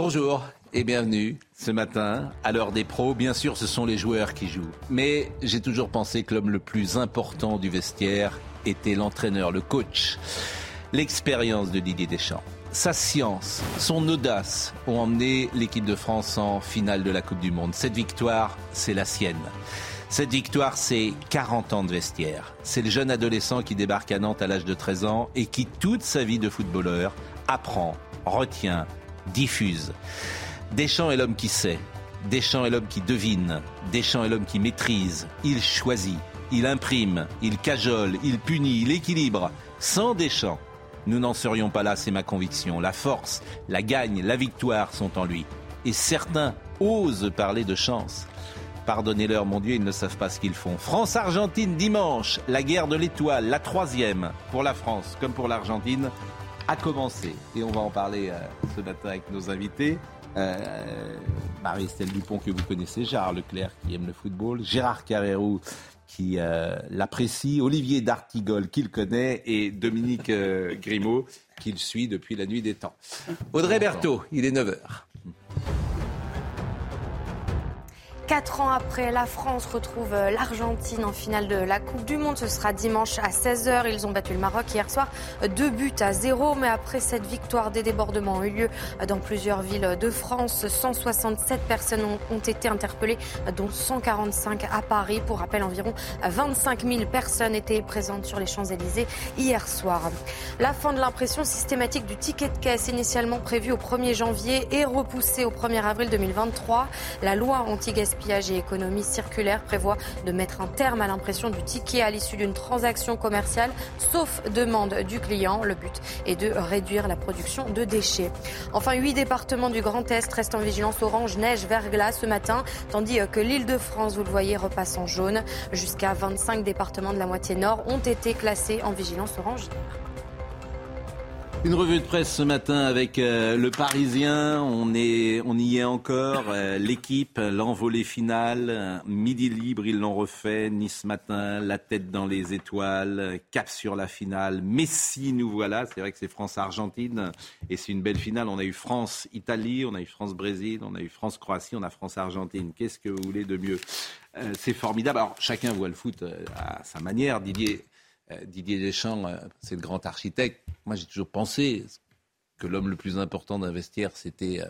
Bonjour et bienvenue ce matin à l'heure des pros. Bien sûr, ce sont les joueurs qui jouent. Mais j'ai toujours pensé que l'homme le plus important du vestiaire était l'entraîneur, le coach. L'expérience de Didier Deschamps, sa science, son audace ont emmené l'équipe de France en finale de la Coupe du Monde. Cette victoire, c'est la sienne. Cette victoire, c'est 40 ans de vestiaire. C'est le jeune adolescent qui débarque à Nantes à l'âge de 13 ans et qui, toute sa vie de footballeur, apprend, retient, diffuse. Deschamps est l'homme qui sait. Deschamps est l'homme qui devine. Deschamps est l'homme qui maîtrise. Il choisit. Il imprime. Il cajole. Il punit. Il équilibre. Sans Deschamps, nous n'en serions pas là, c'est ma conviction. La force, la gagne, la victoire sont en lui. Et certains osent parler de chance. Pardonnez-leur, mon Dieu, ils ne savent pas ce qu'ils font. France-Argentine dimanche, la guerre de l'étoile, la troisième pour la France comme pour l'Argentine, a commencé. Et on va en parler euh, ce matin avec nos invités. Euh, Marie-Estelle Dupont que vous connaissez, Gérard Leclerc qui aime le football, Gérard Carrérou qui euh, l'apprécie, Olivier D'Artigol qui le connaît et Dominique Grimaud qui le suit depuis la nuit des temps. Audrey Berthaud, il est 9h. Quatre ans après, la France retrouve euh, l'Argentine en finale de la Coupe du Monde. Ce sera dimanche à 16h. Ils ont battu le Maroc hier soir, deux buts à zéro. Mais après cette victoire, des débordements ont eu lieu dans plusieurs villes de France. 167 personnes ont, été interpellées, dont 145 à Paris. Pour rappel, environ 25 000 personnes étaient présentes sur les Champs-Élysées hier soir. La fin de l'impression systématique du ticket de caisse, initialement prévue au 1er janvier, est repoussée au 1er avril 2023. La loi anti-gaspillage gaspillage et économie circulaire prévoit de mettre un terme à l'impression du ticket à l'issue d'une transaction commerciale, sauf demande du client. Le but est de réduire la production de déchets. Enfin, huit départements du Grand Est restent en vigilance orange, neige, verglas ce matin, tandis que l'île de France, vous le voyez, repasse en jaune. Jusqu'à 25 départements de la moitié nord ont été classés en vigilance orange. Une revue de presse ce matin avec euh, le Parisien. On, est, on y est encore. Euh, L'équipe, l'envolée finale. Midi libre, ils l'ont refait. Nice matin, la tête dans les étoiles. Cap sur la finale. Messi, nous voilà. C'est vrai que c'est France-Argentine. Et c'est une belle finale. On a eu France-Italie, on a eu France-Brésil, on a eu France-Croatie, on a France-Argentine. Qu'est-ce que vous voulez de mieux? Euh, C'est formidable. Alors, chacun voit le foot à sa manière. Didier. Euh, Didier Deschamps, euh, c'est le grand architecte. Moi, j'ai toujours pensé que l'homme le plus important d'un vestiaire, c'était, euh,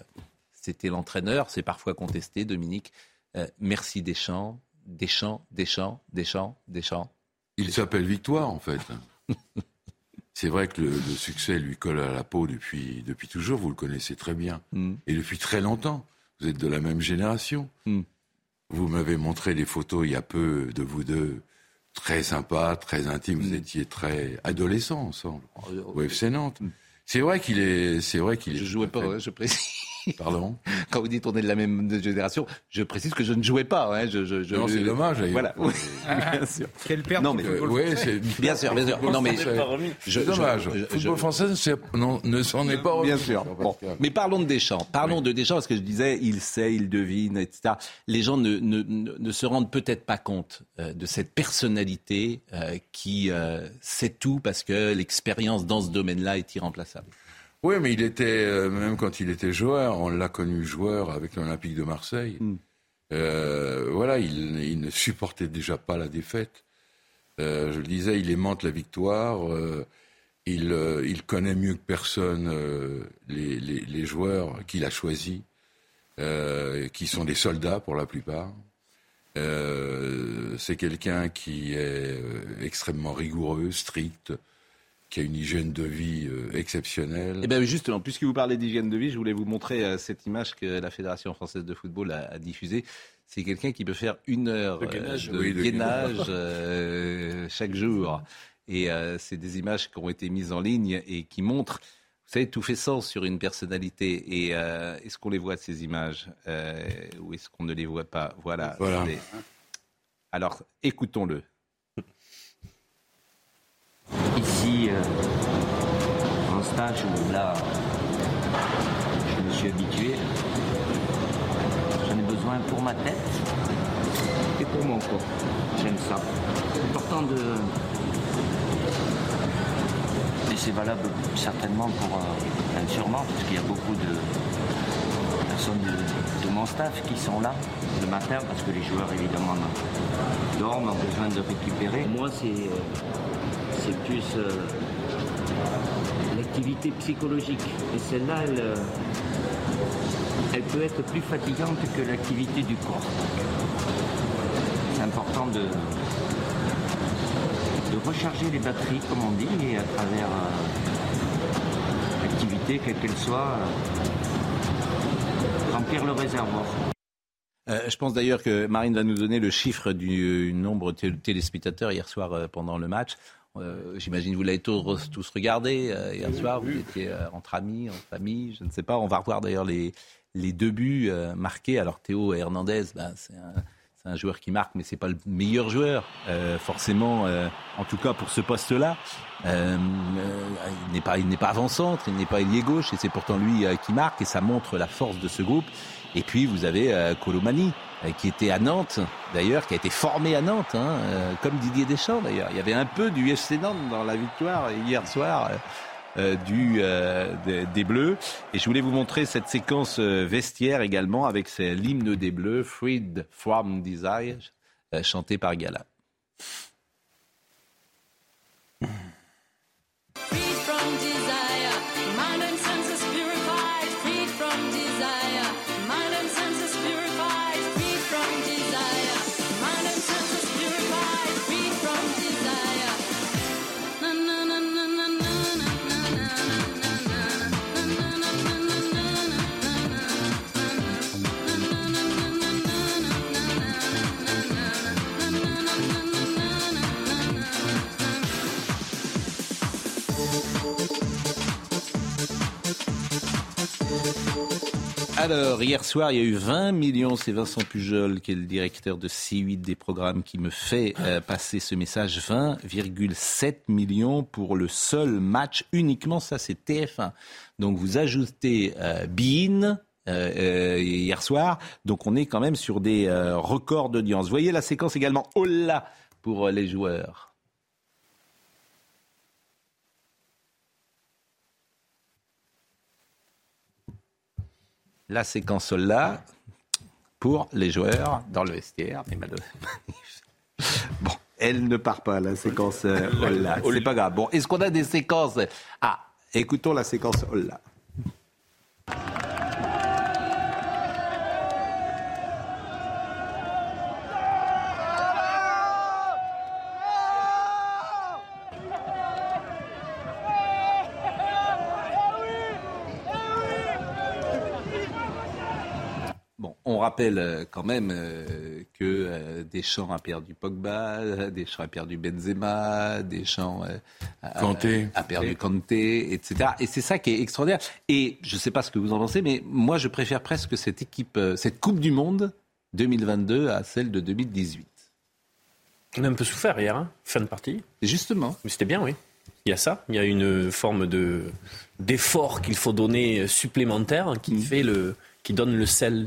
c'était l'entraîneur. C'est parfois contesté, Dominique. Euh, merci Deschamps, Deschamps, Deschamps, Deschamps, Deschamps. Il s'appelle Victoire, en fait. C'est vrai que le, le succès lui colle à la peau depuis, depuis toujours, vous le connaissez très bien. Mm. Et depuis très longtemps. Vous êtes de la même génération. Mm. Vous m'avez montré des photos il y a peu de vous deux, très sympas, très intimes. Vous Mm. étiez très adolescents ensemble, Euh, au FC Nantes. C'est vrai qu'il est, c'est vrai qu'il est. Je jouais pas, je précise. Pardon. Quand vous dites on est de la même génération, je précise que je ne jouais pas. hein. Je, je, je- Non, c'est dommage. Voilà. Oui, bien sûr. Quelle perte Non, mais- Euh, ouais, Bien sûr, bien sûr. Non, mais C'est je- je- dommage. Le je- football je- français c'est- non, ne s'en est pas Bien remis, sûr. Bon. Mais parlons de Deschamps. Parlons de Deschamps parce que je disais, il sait, il devine, etc. Les gens ne, ne- ne- ne se rendent peut-être pas compte euh, de cette personnalité euh, qui euh, sait tout parce que l'expérience dans ce domaine-là est irremplaçable. Oui, mais il était, euh, même quand il était joueur, on l'a connu joueur avec l'Olympique de Marseille. Mm. Euh, voilà, il, il ne supportait déjà pas la défaite. Euh, je le disais, il aimante la victoire. il, il connaît mieux que personne les, les- les joueurs qu'il a choisis, qui sont des soldats pour la plupart. C'est quelqu'un qui est extrêmement rigoureux, strict, qui a une hygiène de vie euh, exceptionnelle. Eh bien justement, puisque vous parlez d'hygiène de vie, je voulais vous montrer euh, cette image que la Fédération française de football a, a diffusée. C'est quelqu'un qui peut faire une heure De gainage. euh, de Oui, de gainage euh, chaque jour. Et c'est des images qui ont été mises en ligne et qui montrent vous savez, tout fait sens sur une personnalité. Et est-ce qu'on les voit, ces images Ou est-ce qu'on ne les voit pas? Voilà. voilà. Alors, écoutons-le. Ici, en stage, où là, je me suis habitué, j'en ai besoin pour ma tête et pour mon corps. J'aime ça. C'est important de. Et c'est valable certainement pour. Euh, sûrement, parce qu'il y a beaucoup de personnes de, mon staff qui sont là le matin, parce que les joueurs évidemment dorment, ont besoin de récupérer. Moi, c'est. Euh, c'est plus. Euh, l'activité psychologique. Et celle-là, elle, elle peut être plus fatigante que l'activité du corps. C'est important de, recharger les batteries, comme on dit, et à travers euh, l'activité, quelle qu'elle soit, euh, remplir le réservoir. Euh, je pense d'ailleurs que Marine va nous donner le chiffre du nombre de téléspectateurs hier soir pendant le match. J'imagine que vous l'avez tous, tous regardé hier soir. Vous étiez entre amis, en famille, je ne sais pas. On va revoir d'ailleurs les, les deux buts euh, marqués. Alors Théo Hernandez, ben, c'est un, joueur qui marque, mais c'est pas le meilleur joueur, euh, forcément, euh, en tout cas pour ce poste-là. il n'est pas, il n'est pas avant-centre, il n'est pas ailier gauche, et c'est pourtant lui qui marque, et ça montre la force de ce groupe. Et puis vous avez Colomani, qui était à Nantes, d'ailleurs, qui a été formé à Nantes, hein, comme Didier Deschamps d'ailleurs. Il y avait un peu du FC Nantes dans la victoire hier soir. Euh, du, euh, des, Bleus. Et je voulais vous montrer cette séquence euh, vestiaire également avec l'hymne des Bleus, Freed from Desire, chanté par Gala. Alors, hier soir, il y a eu 20 millions, c'est Vincent Pujol, qui est le directeur de C8 des programmes, qui me fait euh, passer ce message. 20,7 millions pour le seul match, uniquement ça, c'est TF1. Donc, vous ajoutez euh, Bean, euh, hier soir. Donc on est quand même sur des records d'audience. Voyez la séquence également Hola pour les joueurs. La séquence là pour les joueurs dans le vestiaire. bon, elle ne part pas, la séquence euh, là. C'est pas grave. Bon, est-ce qu'on a des séquences? Ah, écoutons la séquence là. On rappelle euh, quand même euh, que euh, Deschamps a perdu Pogba, Deschamps a perdu Benzema, Deschamps a, perdu Kanté, etc. Et c'est ça qui est extraordinaire. Et je ne sais pas ce que vous en pensez, mais moi je préfère presque cette équipe, cette Coupe du Monde 2022 à celle de 2018. On a un peu souffert hier, hein fin de partie. Justement. Mais c'était bien, oui. Il y a ça, il y a une forme de d'effort qu'il faut donner supplémentaire qui mm. fait le qui donne le sel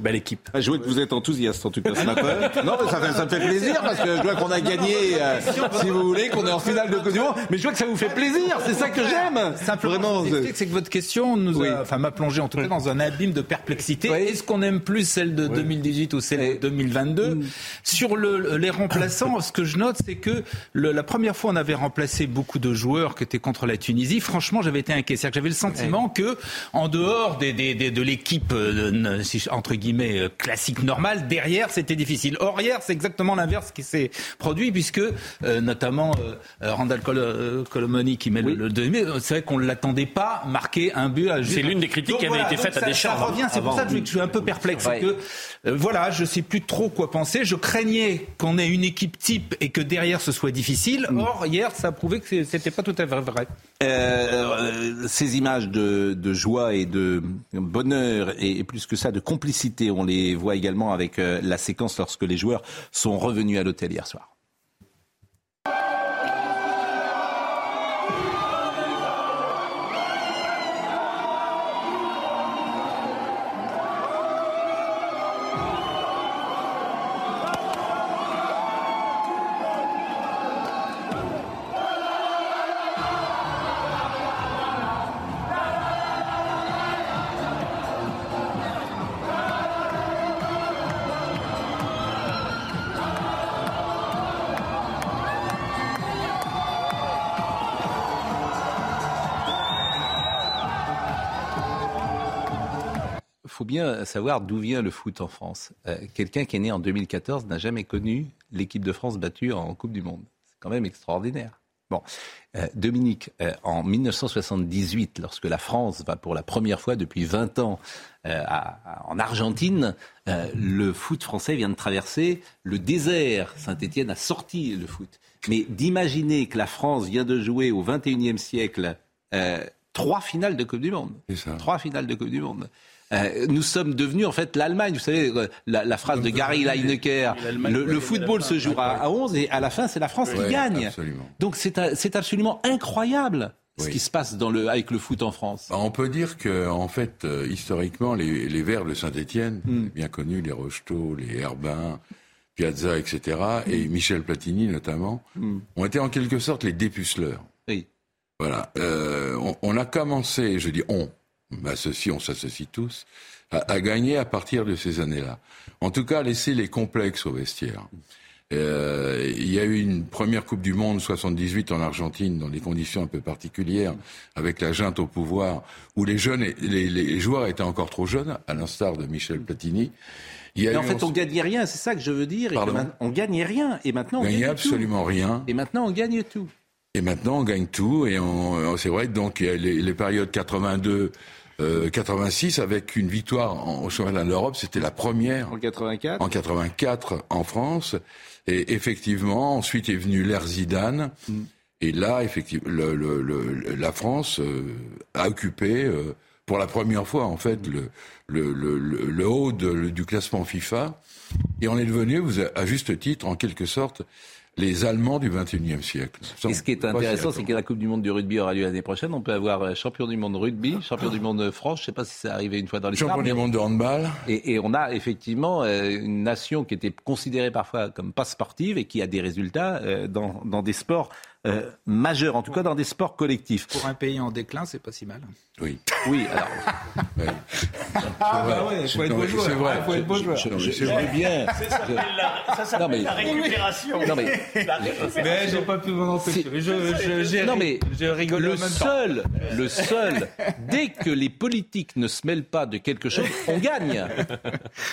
Belle équipe. Ah, je vois que vous êtes enthousiaste en tout cas ce matin. non, ça, fait, ça me fait plaisir parce que je vois qu'on a gagné, euh, si vous voulez, qu'on est en finale de Coupe Mais je vois que ça vous fait plaisir, c'est ça que j'aime. Simplement, c'est que votre question nous a, enfin, m'a plongé en tout cas dans un abîme de perplexité. Est-ce qu'on aime plus celle de 2018 ou celle de 2022 mm. Sur le, les remplaçants, ce que je note, c'est que le, la première fois on avait remplacé beaucoup de joueurs qui étaient contre la Tunisie. Franchement, j'avais été inquiet. C'est-à-dire que j'avais le sentiment que, en dehors des, des, des, de l'équipe, euh, entre guillemets, guillemets euh, classique normal, derrière c'était difficile. Or hier c'est exactement l'inverse qui s'est produit puisque euh, notamment euh, Randall Colomoni qui met le, demi, c'est vrai qu'on ne l'attendait pas marquer un but à C'est l'une des critiques qui avait été faite à Deschamps. Ça revient, c'est pour ça que je suis un peu perplexe. Que, voilà, je sais plus trop quoi penser. Je craignais qu'on ait une équipe type et que derrière ce soit difficile. Mm. Or hier ça a prouvé que c'était pas tout à fait vrai. ces images de, de joie et de bonheur et, plus que ça de complicité. On les voit également avec euh, la séquence lorsque les joueurs sont revenus à l'hôtel hier soir. Bien savoir d'où vient le foot en France. Euh, quelqu'un qui est né en 2014 n'a jamais connu l'équipe de France battue en Coupe du Monde. C'est quand même extraordinaire. Bon, euh, Dominique, euh, en 1978, lorsque la France va pour la première fois depuis 20 ans en Argentine, le foot français vient de traverser le désert. Saint-Étienne a sorti le foot. Mais d'imaginer que la France vient de jouer au 21e siècle trois finales de Coupe du Monde. Trois finales de Coupe du Monde. Euh, nous sommes devenus en fait l'Allemagne. Vous savez, euh, la, phrase de Gary Lineker, le, football se jouera à 11 et à la fin, c'est la France qui gagne. Donc c'est absolument incroyable. Ce qui se passe dans le, avec le foot en France. Bah, on peut dire que, en fait, euh, historiquement, les, les Verts de Saint-Etienne, hmm. bien connus, les Rocheteau, les Herbin, Piazza, etc., et hmm. Michel Platini notamment, hmm. ont été en quelque sorte les dépuceleurs. Oui. Voilà. on, on, a commencé, je dis on, m'associe, on s'associe tous, à, gagner à partir de ces années-là. En tout cas, laisser les complexes au vestiaire. Euh, il y a eu une première Coupe du Monde 78 en Argentine dans des conditions un peu particulières, avec la junte au pouvoir, où les jeunes, les, les joueurs étaient encore trop jeunes, à l'instar de Michel Platini. Il en fait, on gagnait rien, c'est ça que je veux dire. on gagnait rien, et maintenant on gagne absolument rien. Et maintenant on gagne tout. Et maintenant on gagne tout, et c'est vrai. Donc les, les périodes 82. 86 euh, avec une victoire en, au championnat d'Europe, c'était la première. En 84 En 84 en France. Et effectivement, ensuite est venu l'ère Zidane. Mm. Et là, effectivement, le, le, la France euh, a occupé, euh, pour la première fois, en fait, le, le haut du classement FIFA. Et on est devenu, vous, à juste titre, en quelque sorte, les Allemands du XXIe siècle. Et ce qui est intéressant, c'est que la Coupe du Monde du rugby aura lieu l'année prochaine. On peut avoir euh, champion du monde rugby, champion du monde France. Je ne sais pas si c'est arrivé une fois dans l'histoire. Champion du monde de handball. Et, et, on a effectivement euh, une nation qui était considérée parfois comme pas sportive et qui a des résultats euh, dans, dans des sports euh, majeur, en tout cas dans des sports collectifs. Pour un pays en déclin, c'est pas si mal. Oui. Oui, alors. Ah, bah ouais, il faut être beau joueur. C'est vrai. Faut être beau joueur. Je, bien. Ça s'appelle la, récupération. Non, mais. mais j'ai pas pu m'en empêcher. Je, non, mais. Je rigole le seul, le seul, dès que les politiques ne se mêlent pas de quelque chose, on gagne.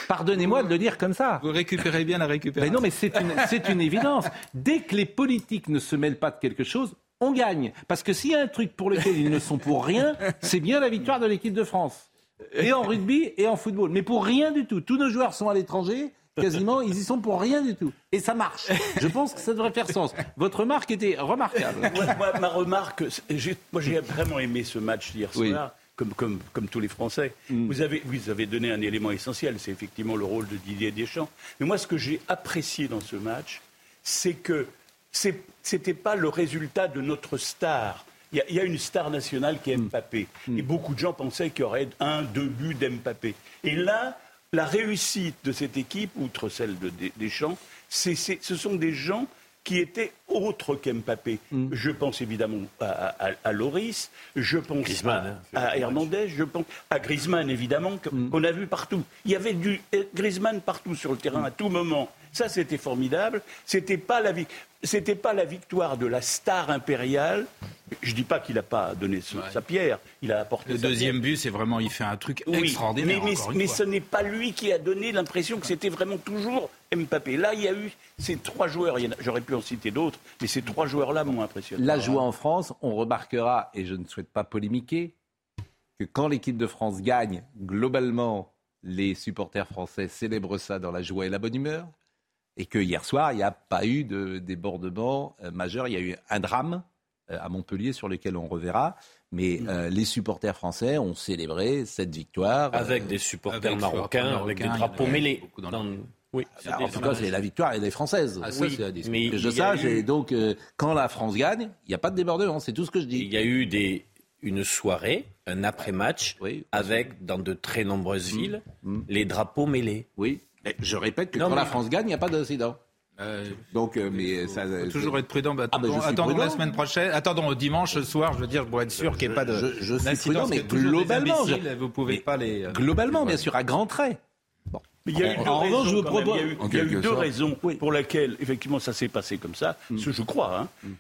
Pardonnez-moi de le dire comme ça. Vous récupérez bien la récupération. Mais non, mais c'est une, une évidence. Dès que les politiques ne se mêlent pas quelque chose, on gagne. Parce que s'il y a un truc pour lequel ils ne sont pour rien, c'est bien la victoire de l'équipe de France. Et en rugby et en football. Mais pour rien du tout. Tous nos joueurs sont à l'étranger. Quasiment, ils y sont pour rien du tout. Et ça marche. Je pense que ça devrait faire sens. Votre remarque était remarquable. ma remarque, moi j'ai vraiment aimé ce match hier soir. Comme, comme, comme, tous les Français. Mm. Vous, avez, vous avez donné un élément essentiel, c'est effectivement le rôle de Didier Deschamps. Mais moi, ce que j'ai apprécié dans ce match, c'est que ce n'était pas le résultat de notre star. Il y, a une star nationale qui est mm. Mbappé. Mm. Et beaucoup de gens pensaient qu'il y aurait un, deux buts d'Mbappé. Et là, la réussite de cette équipe, outre celle de Deschamps, ce sont des gens qui étaient autres qu'Mbappé. Mm. Je pense évidemment à, Loris, je pense hein, à, Hernandez, je pense à Griezmann évidemment, qu'on a vu partout. Il y avait du Griezmann partout sur le terrain à tout moment. Ça, c'était formidable. C'était pas la pas la victoire de la star impériale Je ne dis pas qu'il n'a pas donné sa pierre, il a apporté. Le deuxième but, c'est vraiment, il fait un truc extraordinaire. Mais, mais ce n'est pas lui qui a donné l'impression que c'était vraiment toujours Mbappé. Là, il y a eu ces trois joueurs, j'aurais pu en citer d'autres, mais ces trois joueurs-là m'ont impressionné. La joie en France, on remarquera, et je ne souhaite pas polémiquer, que quand l'équipe de France gagne, globalement, les supporters français célèbrent ça dans la joie et la bonne humeur. Et que hier soir, il n'y a pas eu de débordement euh, majeur. Il y a eu un drame euh, à Montpellier sur lequel on reverra. Mais euh, les supporters français ont célébré cette victoire. Avec des supporters marocains, avec des drapeaux mêlés. Oui, ah, en tout cas, c'est la victoire et des françaises. Ah, oui, mais que je sache. Et donc, quand la France gagne, il n'y a pas de débordement. C'est tout ce que je dis. Il y a eu des, une soirée, un après-match, avec, dans de très nombreuses mm. villes, mm. les drapeaux mêlés. Oui, mais je répète que quand la France gagne, il n'y a pas d'incident. Euh, Donc, euh, mais ça, faut toujours être prudent. Bah, ah, attendons, la semaine prochaine. Attendons dimanche soir. Je veux dire, pour être sûr qu'il n'y ait pas de. Je, je suis prudent, mais globalement, vous pouvez pas les. Euh, globalement, bien sûr, à grands traits. Mais il y a eu deux raisons, je propose, il y a eu, deux raisons pour lesquelles, effectivement, ça s'est passé comme ça. Mm. Ce, je crois. Hein. Mm.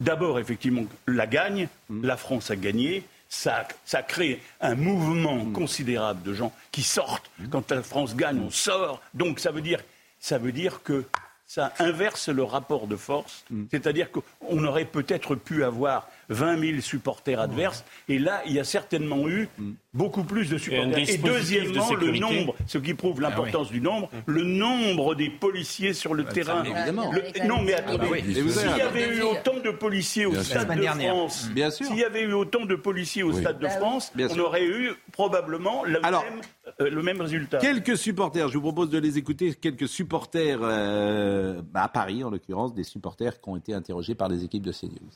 D'abord, effectivement, la gagne. Mm. La France a gagné. Ça, ça, crée un mouvement considérable de gens qui sortent. Quand la France gagne, on sort. Donc ça veut dire, ça veut dire que ça inverse le rapport de force. Mm. C'est-à-dire qu'on aurait peut-être pu avoir 20 000 supporters adverses. Et là, il y a certainement eu beaucoup plus de supporters. Et, deuxièmement, le nombre, ce qui prouve ah l'importance du nombre, mm. le nombre des policiers sur le bah, terrain. Évidemment. non, mais attendez, ah s'il y avait eu autant de policiers au Stade de France, s'il y avait eu autant de policiers au Stade de bah France, on aurait eu probablement le même euh, le même résultat. Quelques supporters, je vous propose de les écouter, quelques supporters euh, bah, à Paris en l'occurrence, des supporters qui ont été interrogés par les équipes de CNews.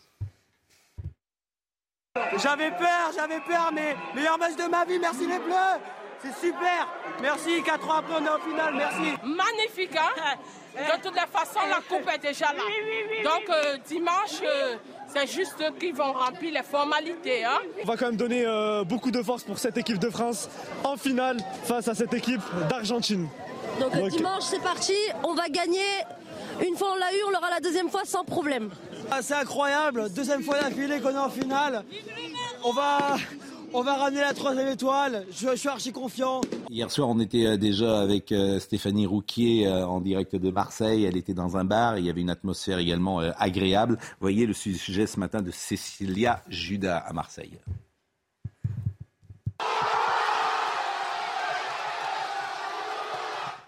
J'avais peur, j'avais peur, mais meilleur match de ma vie, merci les Bleus C'est super Merci, 4 ans après on est en finale, merci Magnifique, hein? De toute façon, la coupe est déjà là. Donc euh, dimanche, c'est juste qu'ils vont remplir les formalités. Hein? On va quand même donner euh, beaucoup de force pour cette équipe de France en finale face à cette équipe d'Argentine. Donc, dimanche, c'est parti. On va gagner. Une fois on l'a eu, on l'aura la deuxième fois sans problème. Ah, c'est incroyable. Deuxième fois d'affilée qu'on est en finale. On va, on va ramener la troisième étoile. Je, suis archi confiant. Hier soir, on était euh, déjà avec euh, Stéphanie Rouquier euh, en direct de Marseille. Elle était dans un bar. Il y avait une atmosphère également agréable. Vous voyez le sujet ce matin de Cécilia Judas à Marseille.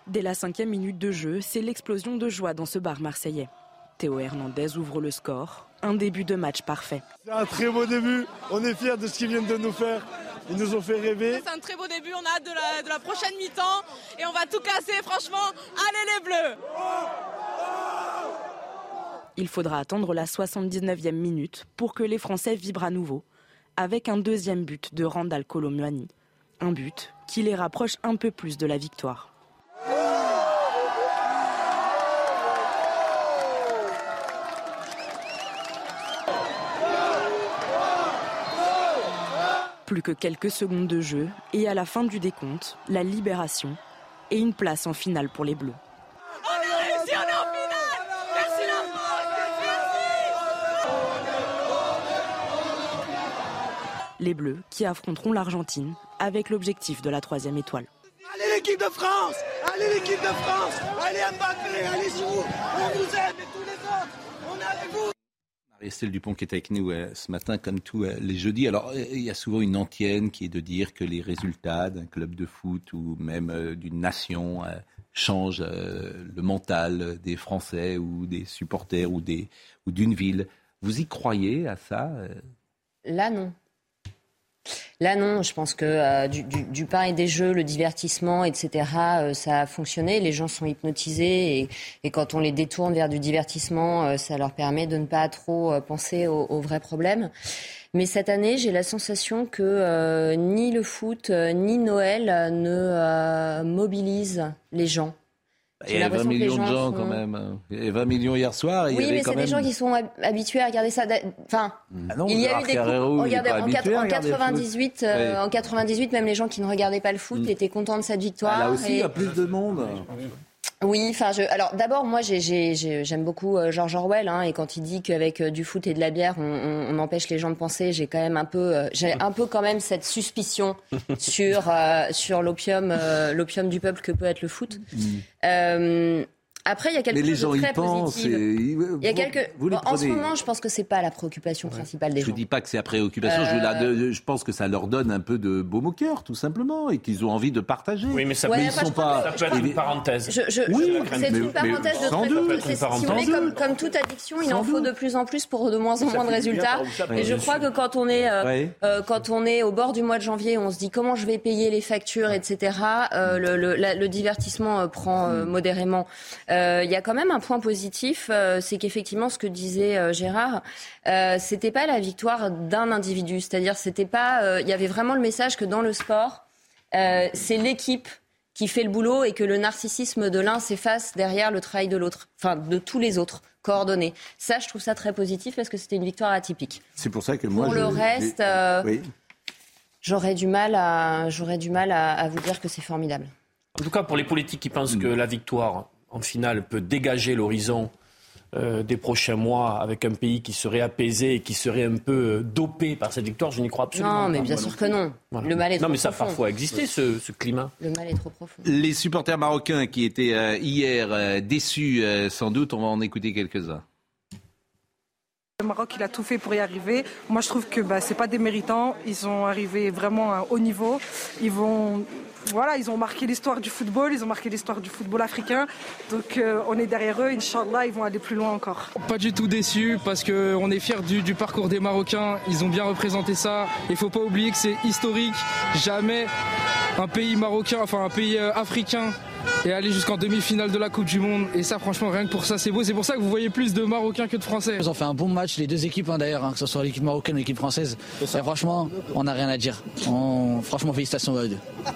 Dès la cinquième minute de jeu, c'est l'explosion de joie dans ce bar marseillais. Théo Hernandez ouvre le score. Un début de match parfait. C'est un très beau début. On est fiers de ce qu'ils viennent de nous faire. Ils nous ont fait rêver. C'est un très beau début. On a hâte de la, prochaine mi-temps. Et on va tout casser. Franchement, allez les Bleus Il faudra attendre la 79e minute pour que les Français vibrent à nouveau. Avec un deuxième but de Randall Colomuani. Un but qui les rapproche un peu plus de la victoire. Plus que quelques secondes de jeu et à la fin du décompte, la libération et une place en finale pour les Bleus. On a réussi, on est en finale Merci la France Les Bleus qui affronteront l'Argentine avec l'objectif de la troisième étoile. Allez l'équipe de France Allez l'équipe de France Allez Mbappé, allez vous On vous aime les autres On est avec vous Estelle Dupont qui est avec nous euh, ce matin, comme tous euh, les jeudis. Alors, euh, il y a souvent une antienne qui est de dire que les résultats d'un club de foot ou même d'une nation changent le mental des Français ou des supporters ou d'une ou ville. Vous y croyez à ça Là, non. Là, non, je pense que euh, du, pain et des jeux, le divertissement, etc., euh, ça a fonctionné. Les gens sont hypnotisés et, quand on les détourne vers du divertissement, euh, ça leur permet de ne pas trop penser aux, vrais problèmes. Mais cette année, j'ai la sensation que ni le foot ni Noël ne mobilisent les gens. Il y a 20 millions de gens quand même. Il y a 20 millions hier soir. oui, mais c'est des gens qui sont habitués à regarder ça. Enfin, ah il y a eu des Regardez, en, 98, euh, en 98, même les gens qui ne regardaient pas le foot mm. étaient contents de cette victoire. Ah, là aussi, il y a plus de monde. Oui, enfin, je... alors d'abord, moi, j'aime beaucoup euh, George Orwell, hein, et quand il dit qu'avec euh, du foot et de la bière, on, on, empêche les gens de penser, j'ai quand même un peu, euh, j'ai un peu quand même cette suspicion sur sur l'opium, l'opium du peuple que peut être le foot. Mm. Après, il y a quelque chose de très positif. Il y a quelques... en ce moment, je pense que c'est pas la préoccupation principale des gens. Je ne dis pas que c'est la préoccupation. Euh, je, pense que ça leur donne un peu de baume au cœur, tout simplement, et qu'ils ont envie de partager. Oui, mais ça, peut, sont pas... ça peut être une parenthèse. oui, c'est une parenthèse de très doute. Si comme, comme, toute addiction, il en faut de plus en plus pour de moins en moins de résultats. Et je crois que quand on est euh, euh, quand on est au bord du mois de janvier, on se dit comment je vais payer les factures, etc. Le divertissement prend modérément. Euh, il y a quand même un point positif, euh, c'est qu'effectivement, ce que disait euh, Gérard, c'était pas la victoire d'un individu. C'est-à-dire, c'était pas, il y avait vraiment le message que dans le sport, c'est l'équipe qui fait le boulot et que le narcissisme de l'un s'efface derrière le travail de l'autre, enfin de tous les autres coordonnés. Ça, je trouve ça très positif parce que c'était une victoire atypique. C'est pour ça que moi, pour le reste, j'aurais du mal à, j'aurais du mal à, vous dire que c'est formidable. En tout cas, pour les politiques qui pensent que la victoire en finale, peut dégager l'horizon euh, des prochains mois avec un pays qui serait apaisé et qui serait un peu euh, dopé par cette victoire, je n'y crois absolument pas. Non, mais bien sûr que non. Le mal est non, mais ça a parfois existé, ce, climat. Le mal est trop profond. Les supporters marocains qui étaient euh, hier déçus, sans doute, on va en écouter quelques-uns. Le Maroc, il a tout fait pour y arriver. Moi, je trouve que bah, c'est pas des méritants. Ils sont arrivés vraiment à un haut niveau. Ils vont voilà, ils ont marqué l'histoire du football, ils ont marqué l'histoire du football africain. Donc euh, on est derrière eux, Inch'Allah, ils vont aller plus loin encore. Pas du tout déçu parce qu'on est fiers du, parcours des Marocains. Ils ont bien représenté ça. Il faut pas oublier que c'est historique. Jamais un pays marocain, enfin un pays euh, africain est allé jusqu'en demi-finale de la Coupe du Monde. Et ça, franchement, rien que pour ça, c'est beau. C'est pour ça que vous voyez plus de Marocains que de Français. Ils ont fait un bon match, les deux équipes hein, d'ailleurs, hein, que ce soit l'équipe marocaine ou l'équipe française. Et franchement, on n'a rien à dire. Franchement, félicitations à eux deux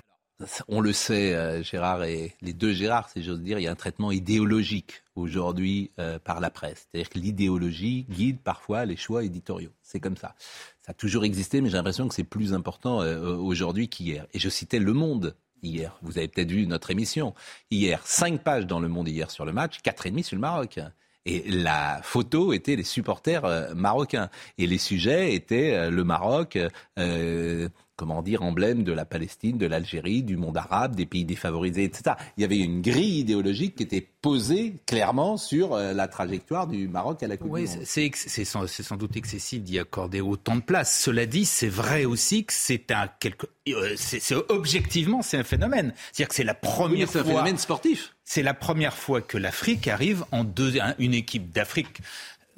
on le sait, euh, Gérard et les deux Gérard, si j'ose dire, il y a un traitement idéologique aujourd'hui euh, par la presse. C'est-à-dire que l'idéologie guide parfois les choix éditoriaux. C'est comme ça. Ça a toujours existé, mais j'ai l'impression que c'est plus important euh, aujourd'hui qu'hier. Et je citais Le Monde hier. Vous avez peut-être vu notre émission. Hier, cinq pages dans Le Monde hier sur le match, quatre et demi sur le Maroc. Et la photo était les supporters marocains. Et les sujets étaient le Maroc, comment dire, emblème de la Palestine, de l'Algérie, du monde arabe, des pays défavorisés, etc. Il y avait une grille idéologique qui était posée clairement sur euh, la trajectoire du Maroc à la Coupe oui, du Monde. C'est sans, sans, doute excessif d'y accorder autant de place. Cela dit, c'est vrai aussi que c'est un quelque, euh, c'est objectivement c'est un phénomène. C'est-à-dire que c'est la première oui, fois. C'est un phénomène sportif. C'est la première fois que l'Afrique arrive en deux, une équipe d'Afrique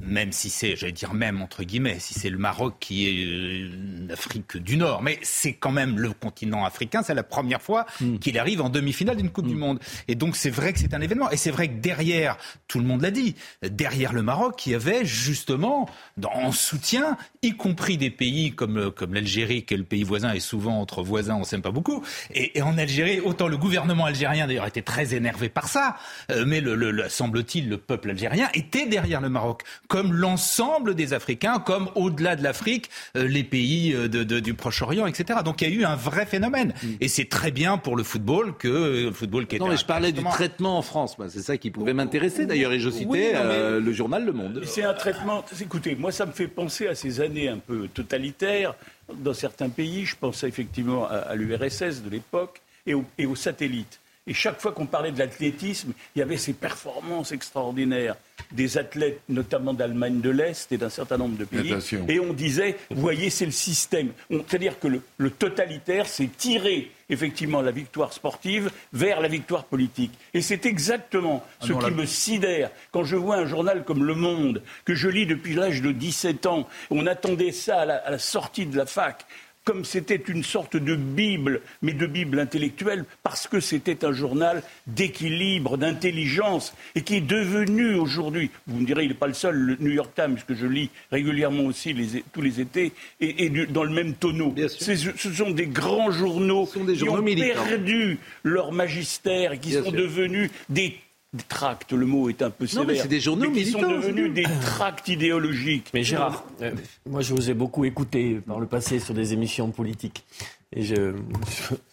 même si c'est, j'allais dire même entre guillemets, si c'est le Maroc qui est euh, l'Afrique du Nord, mais c'est quand même le continent africain, c'est la première fois mm. qu'il arrive en demi-finale d'une Coupe du mm. Monde. Et donc c'est vrai que c'est un événement. Et c'est vrai que derrière, tout le monde l'a dit, derrière le Maroc, il y avait justement en soutien, y compris des pays comme, comme l'Algérie, qui est le pays voisin, et souvent entre voisins on s'aime pas beaucoup. Et, en Algérie, autant le gouvernement algérien d'ailleurs était très énervé par ça, euh, mais le, semble-t-il le peuple algérien était derrière le Maroc comme l'ensemble des Africains, comme au-delà de l'Afrique, euh, les pays euh, de, du Proche-Orient, etc. Donc il y a eu un vrai phénomène. Mm. Et c'est très bien pour le football que euh, le football qui est. Non, mais je parlais du traitement en France. C'est ça qui pouvait m'intéresser d'ailleurs. Et je citais le journal Le Monde. C'est un traitement. Écoutez, moi ça me fait penser à ces années un peu totalitaires dans certains pays. Je pense effectivement à, l'URSS de l'époque et, et aux satellites. Et chaque fois qu'on parlait de l'athlétisme, il y avait ces performances extraordinaires des athlètes, notamment d'Allemagne de l'Est et d'un certain nombre de pays. Et on disait, vous voyez, c'est le système. C'est-à-dire que le, totalitaire, c'est tirer effectivement la victoire sportive vers la victoire politique. Et c'est exactement ah ce qui me sidère quand je vois un journal comme Le Monde, que je lis depuis l'âge de 17 ans. On attendait ça à la sortie de la fac comme c'était une sorte de Bible, mais de Bible intellectuelle, parce que c'était un journal d'équilibre, d'intelligence, et qui est devenu aujourd'hui, vous me direz, il n'est pas le seul, le New York Times, que je lis régulièrement aussi tous les étés, et, dans le même tonneau. Ce sont des grands journaux qui ont perdu leur magistère, qui sont devenus des des tracts, le mot est un peu sévère. c'est des journaux mais qui sont devenus des tracts idéologiques. Mais Gérard, euh, moi je vous ai beaucoup écouté par le passé sur des émissions politiques. Et je,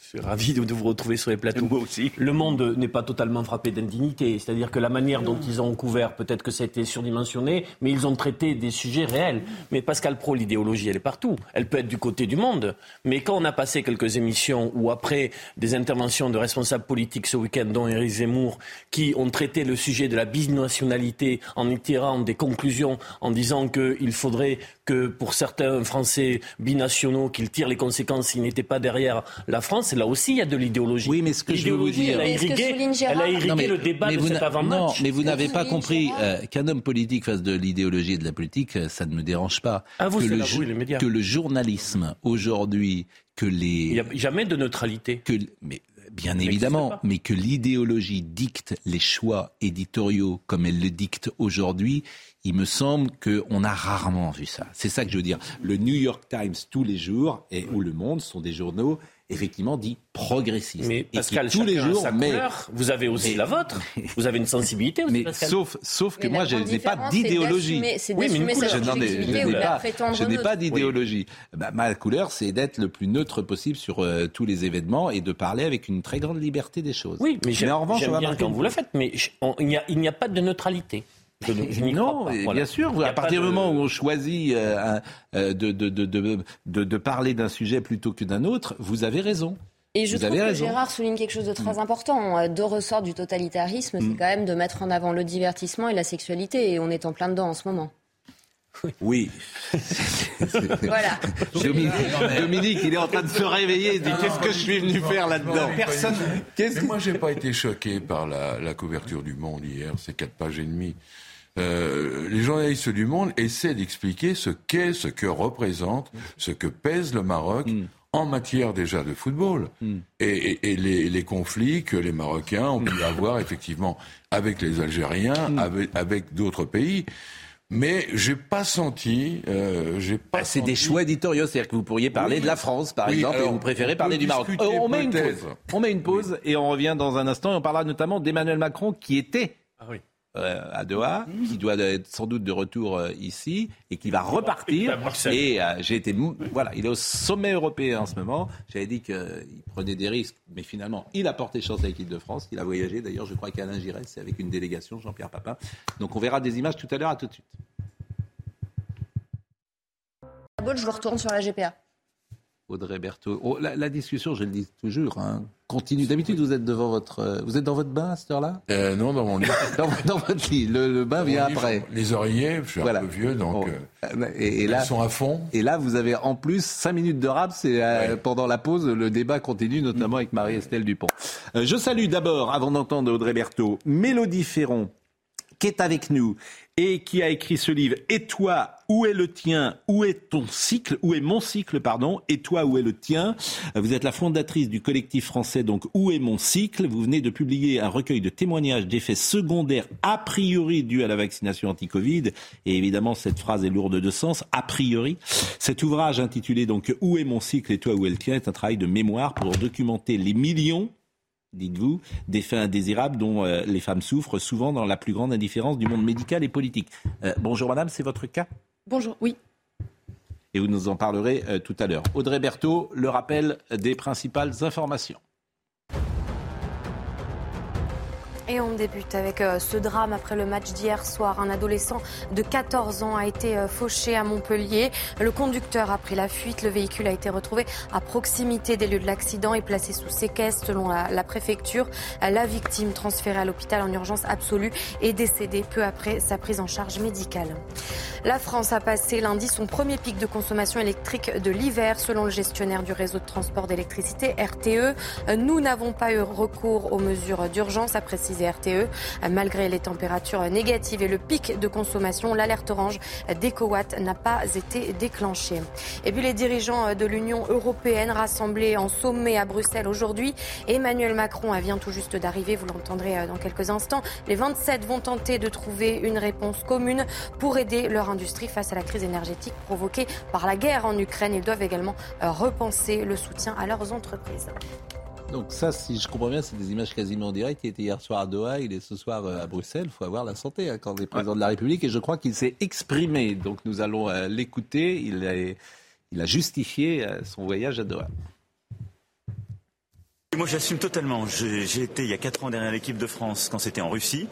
suis ravi de, vous retrouver sur les plateaux. moi aussi. Le monde n'est pas totalement frappé d'indignité. C'est-à-dire que la manière dont ils ont couvert, peut-être que ça a été surdimensionné, mais ils ont traité des sujets réels. Mais Pascal Pro, l'idéologie, elle est partout. Elle peut être du côté du monde. Mais quand on a passé quelques émissions ou après des interventions de responsables politiques ce week-end, dont Éric Zemmour, qui ont traité le sujet de la binationalité en y tirant des conclusions en disant qu'il faudrait que pour certains Français binationaux, qu'ils tirent les conséquences s'ils n'étaient pas derrière la France, là aussi il y a de l'idéologie. Oui, mais ce que je veux vous dire, elle a irrigué, elle a irrigué le débat mais de vous cet avant-match. Non, mais vous n'avez pas compris euh, qu'un homme politique fasse de l'idéologie et de la politique, euh, ça ne me dérange pas. Ah, vous, que, c'est le, oui, les médias. que le journalisme aujourd'hui, que les Il n'y a jamais de neutralité. que, mais bien évidemment, mais que l'idéologie dicte les choix éditoriaux comme elle le dicte aujourd'hui, il me semble qu'on a rarement vu ça. C'est ça que je veux dire. Le New York Times tous les jours et ou Le Monde sont des journaux effectivement dits progressistes. Mais Et qui, Pascal, tous les jours, sa mais couleur. Vous avez aussi Mais- la vôtre. Vous avez une sensibilité aussi, mais Pascal. sauf, sauf que Mais moi, la je n'ai pas d'idéologie. Oui, mais une couleur. Je n'en ai- je subjectivité n'ai la pas- prétendre Je n'ai neutre. pas d'idéologie. Bah, ma couleur, c'est d'être le plus neutre possible sur euh, tous les événements et de parler avec une très grande liberté des choses. Oui, mais en revanche, j'aime bien quand vous le faites, mais je- on- il n'y a, il n'y a pas de neutralité. Je, je non, pas. Voilà. bien sûr. À partir du de- moment où on choisit euh, euh, de, de, de, de, de- de parler d'un sujet plutôt que d'un autre, vous avez raison. Et je vous trouve avez que raison. Gérard souligne quelque chose de très important. Euh, Deux ressorts du totalitarisme, Mm. c'est quand même de mettre en avant le divertissement et la sexualité. Et on est en plein dedans en ce moment. Oui. Voilà. Dominique, Dominique, il est en train de se réveiller. Il dit Qu'est-ce que je suis venu faire là-dedans Personne. Moi, j'ai pas été choqué par la, la couverture du Monde hier, ces quatre pages et demie. Euh, les journalistes du Monde essaient d'expliquer ce qu'est, ce que représente, ce que pèse le Maroc en matière déjà de football et, et- et les, les conflits que les Marocains ont pu avoir effectivement avec les Algériens, avec, avec d'autres pays. Mais j'ai pas senti, euh, j'ai pas. Bah, C'est des choix éditoriaux, c'est-à-dire que vous pourriez parler Oui. de la France, par Oui, exemple, et vous préférez parler du Maroc. Euh, on met une pause. On met une pause et on revient dans un instant et on parlera notamment d'Emmanuel Macron qui était Ah oui. Euh, à Doha, qui doit être sans doute de retour euh, ici et qui va repartir. Et euh, j'ai été, mou- voilà, il est au sommet européen en ce moment. J'avais dit qu'il prenait des risques, mais finalement, il a porté chance à l'équipe de France. Il a voyagé. D'ailleurs, je crois qu'Alain Giresse, c'est avec une délégation, Jean-Pierre Papin. Donc, on verra des images tout à l'heure. À tout de suite. Je vous retourne sur la GPA. Audrey Berthaud. Oh, la, la discussion, je le dis toujours, hein, continue. D'habitude, vous êtes devant votre, euh, vous êtes dans votre bain à cette heure-là? Euh, non, dans mon lit. dans, dans votre lit. Le, le bain vient lit, après. Les oreillers, je suis Voilà. un peu vieux, donc Bon. euh, Et, et ils là, sont à fond. et là, vous avez en plus 5 minutes de rap. C'est euh, pendant la pause, le débat continue, notamment avec Marie-Estelle Dupont. Euh, je salue d'abord, avant d'entendre Audrey Berthaud, Mélodie Ferron, qui est avec nous et qui a écrit ce livre. Et toi, où est le tien Où est ton cycle Où est mon cycle, pardon Et toi, où est le tien Vous êtes la fondatrice du collectif français, donc Où est mon cycle Vous venez de publier un recueil de témoignages d'effets secondaires a priori dus à la vaccination anti-Covid. Et évidemment, cette phrase est lourde de sens, a priori. Cet ouvrage intitulé donc Où est mon cycle et toi, où est le tien est un travail de mémoire pour documenter les millions dites-vous, des faits indésirables dont euh, les femmes souffrent souvent dans la plus grande indifférence du monde médical et politique. Euh, bonjour madame, c'est votre cas Bonjour, oui. Et vous nous en parlerez euh, tout à l'heure. Audrey Berthaud, le rappel des principales informations. Et on débute avec euh, ce drame après le match d'hier soir. Un adolescent de 14 ans a été euh, fauché à Montpellier. Le conducteur a pris la fuite. Le véhicule a été retrouvé à proximité des lieux de l'accident et placé sous séquestre selon la, la préfecture. La victime transférée à l'hôpital en urgence absolue est décédée peu après sa prise en charge médicale. La France a passé lundi son premier pic de consommation électrique de l'hiver selon le gestionnaire du réseau de transport d'électricité RTE. Nous n'avons pas eu recours aux mesures d'urgence, a précisé RTE. Malgré les températures négatives et le pic de consommation, l'alerte orange d'EcoWatt n'a pas été déclenchée. Et puis les dirigeants de l'Union européenne rassemblés en sommet à Bruxelles aujourd'hui. Emmanuel Macron vient tout juste d'arriver, vous l'entendrez dans quelques instants. Les 27 vont tenter de trouver une réponse commune pour aider leur industrie face à la crise énergétique provoquée par la guerre en Ukraine. Ils doivent également repenser le soutien à leurs entreprises. Donc ça, si je comprends bien, c'est des images quasiment en direct. Il était hier soir à Doha, il est ce soir euh, à Bruxelles. Il faut avoir la santé hein, quand on est président de la République. Et je crois qu'il s'est exprimé. Donc nous allons euh, l'écouter. Il a, il a justifié euh, son voyage à Doha. moi j'assume totalement. J'ai été il y a 4 ans derrière l'équipe de France quand c'était en Russie.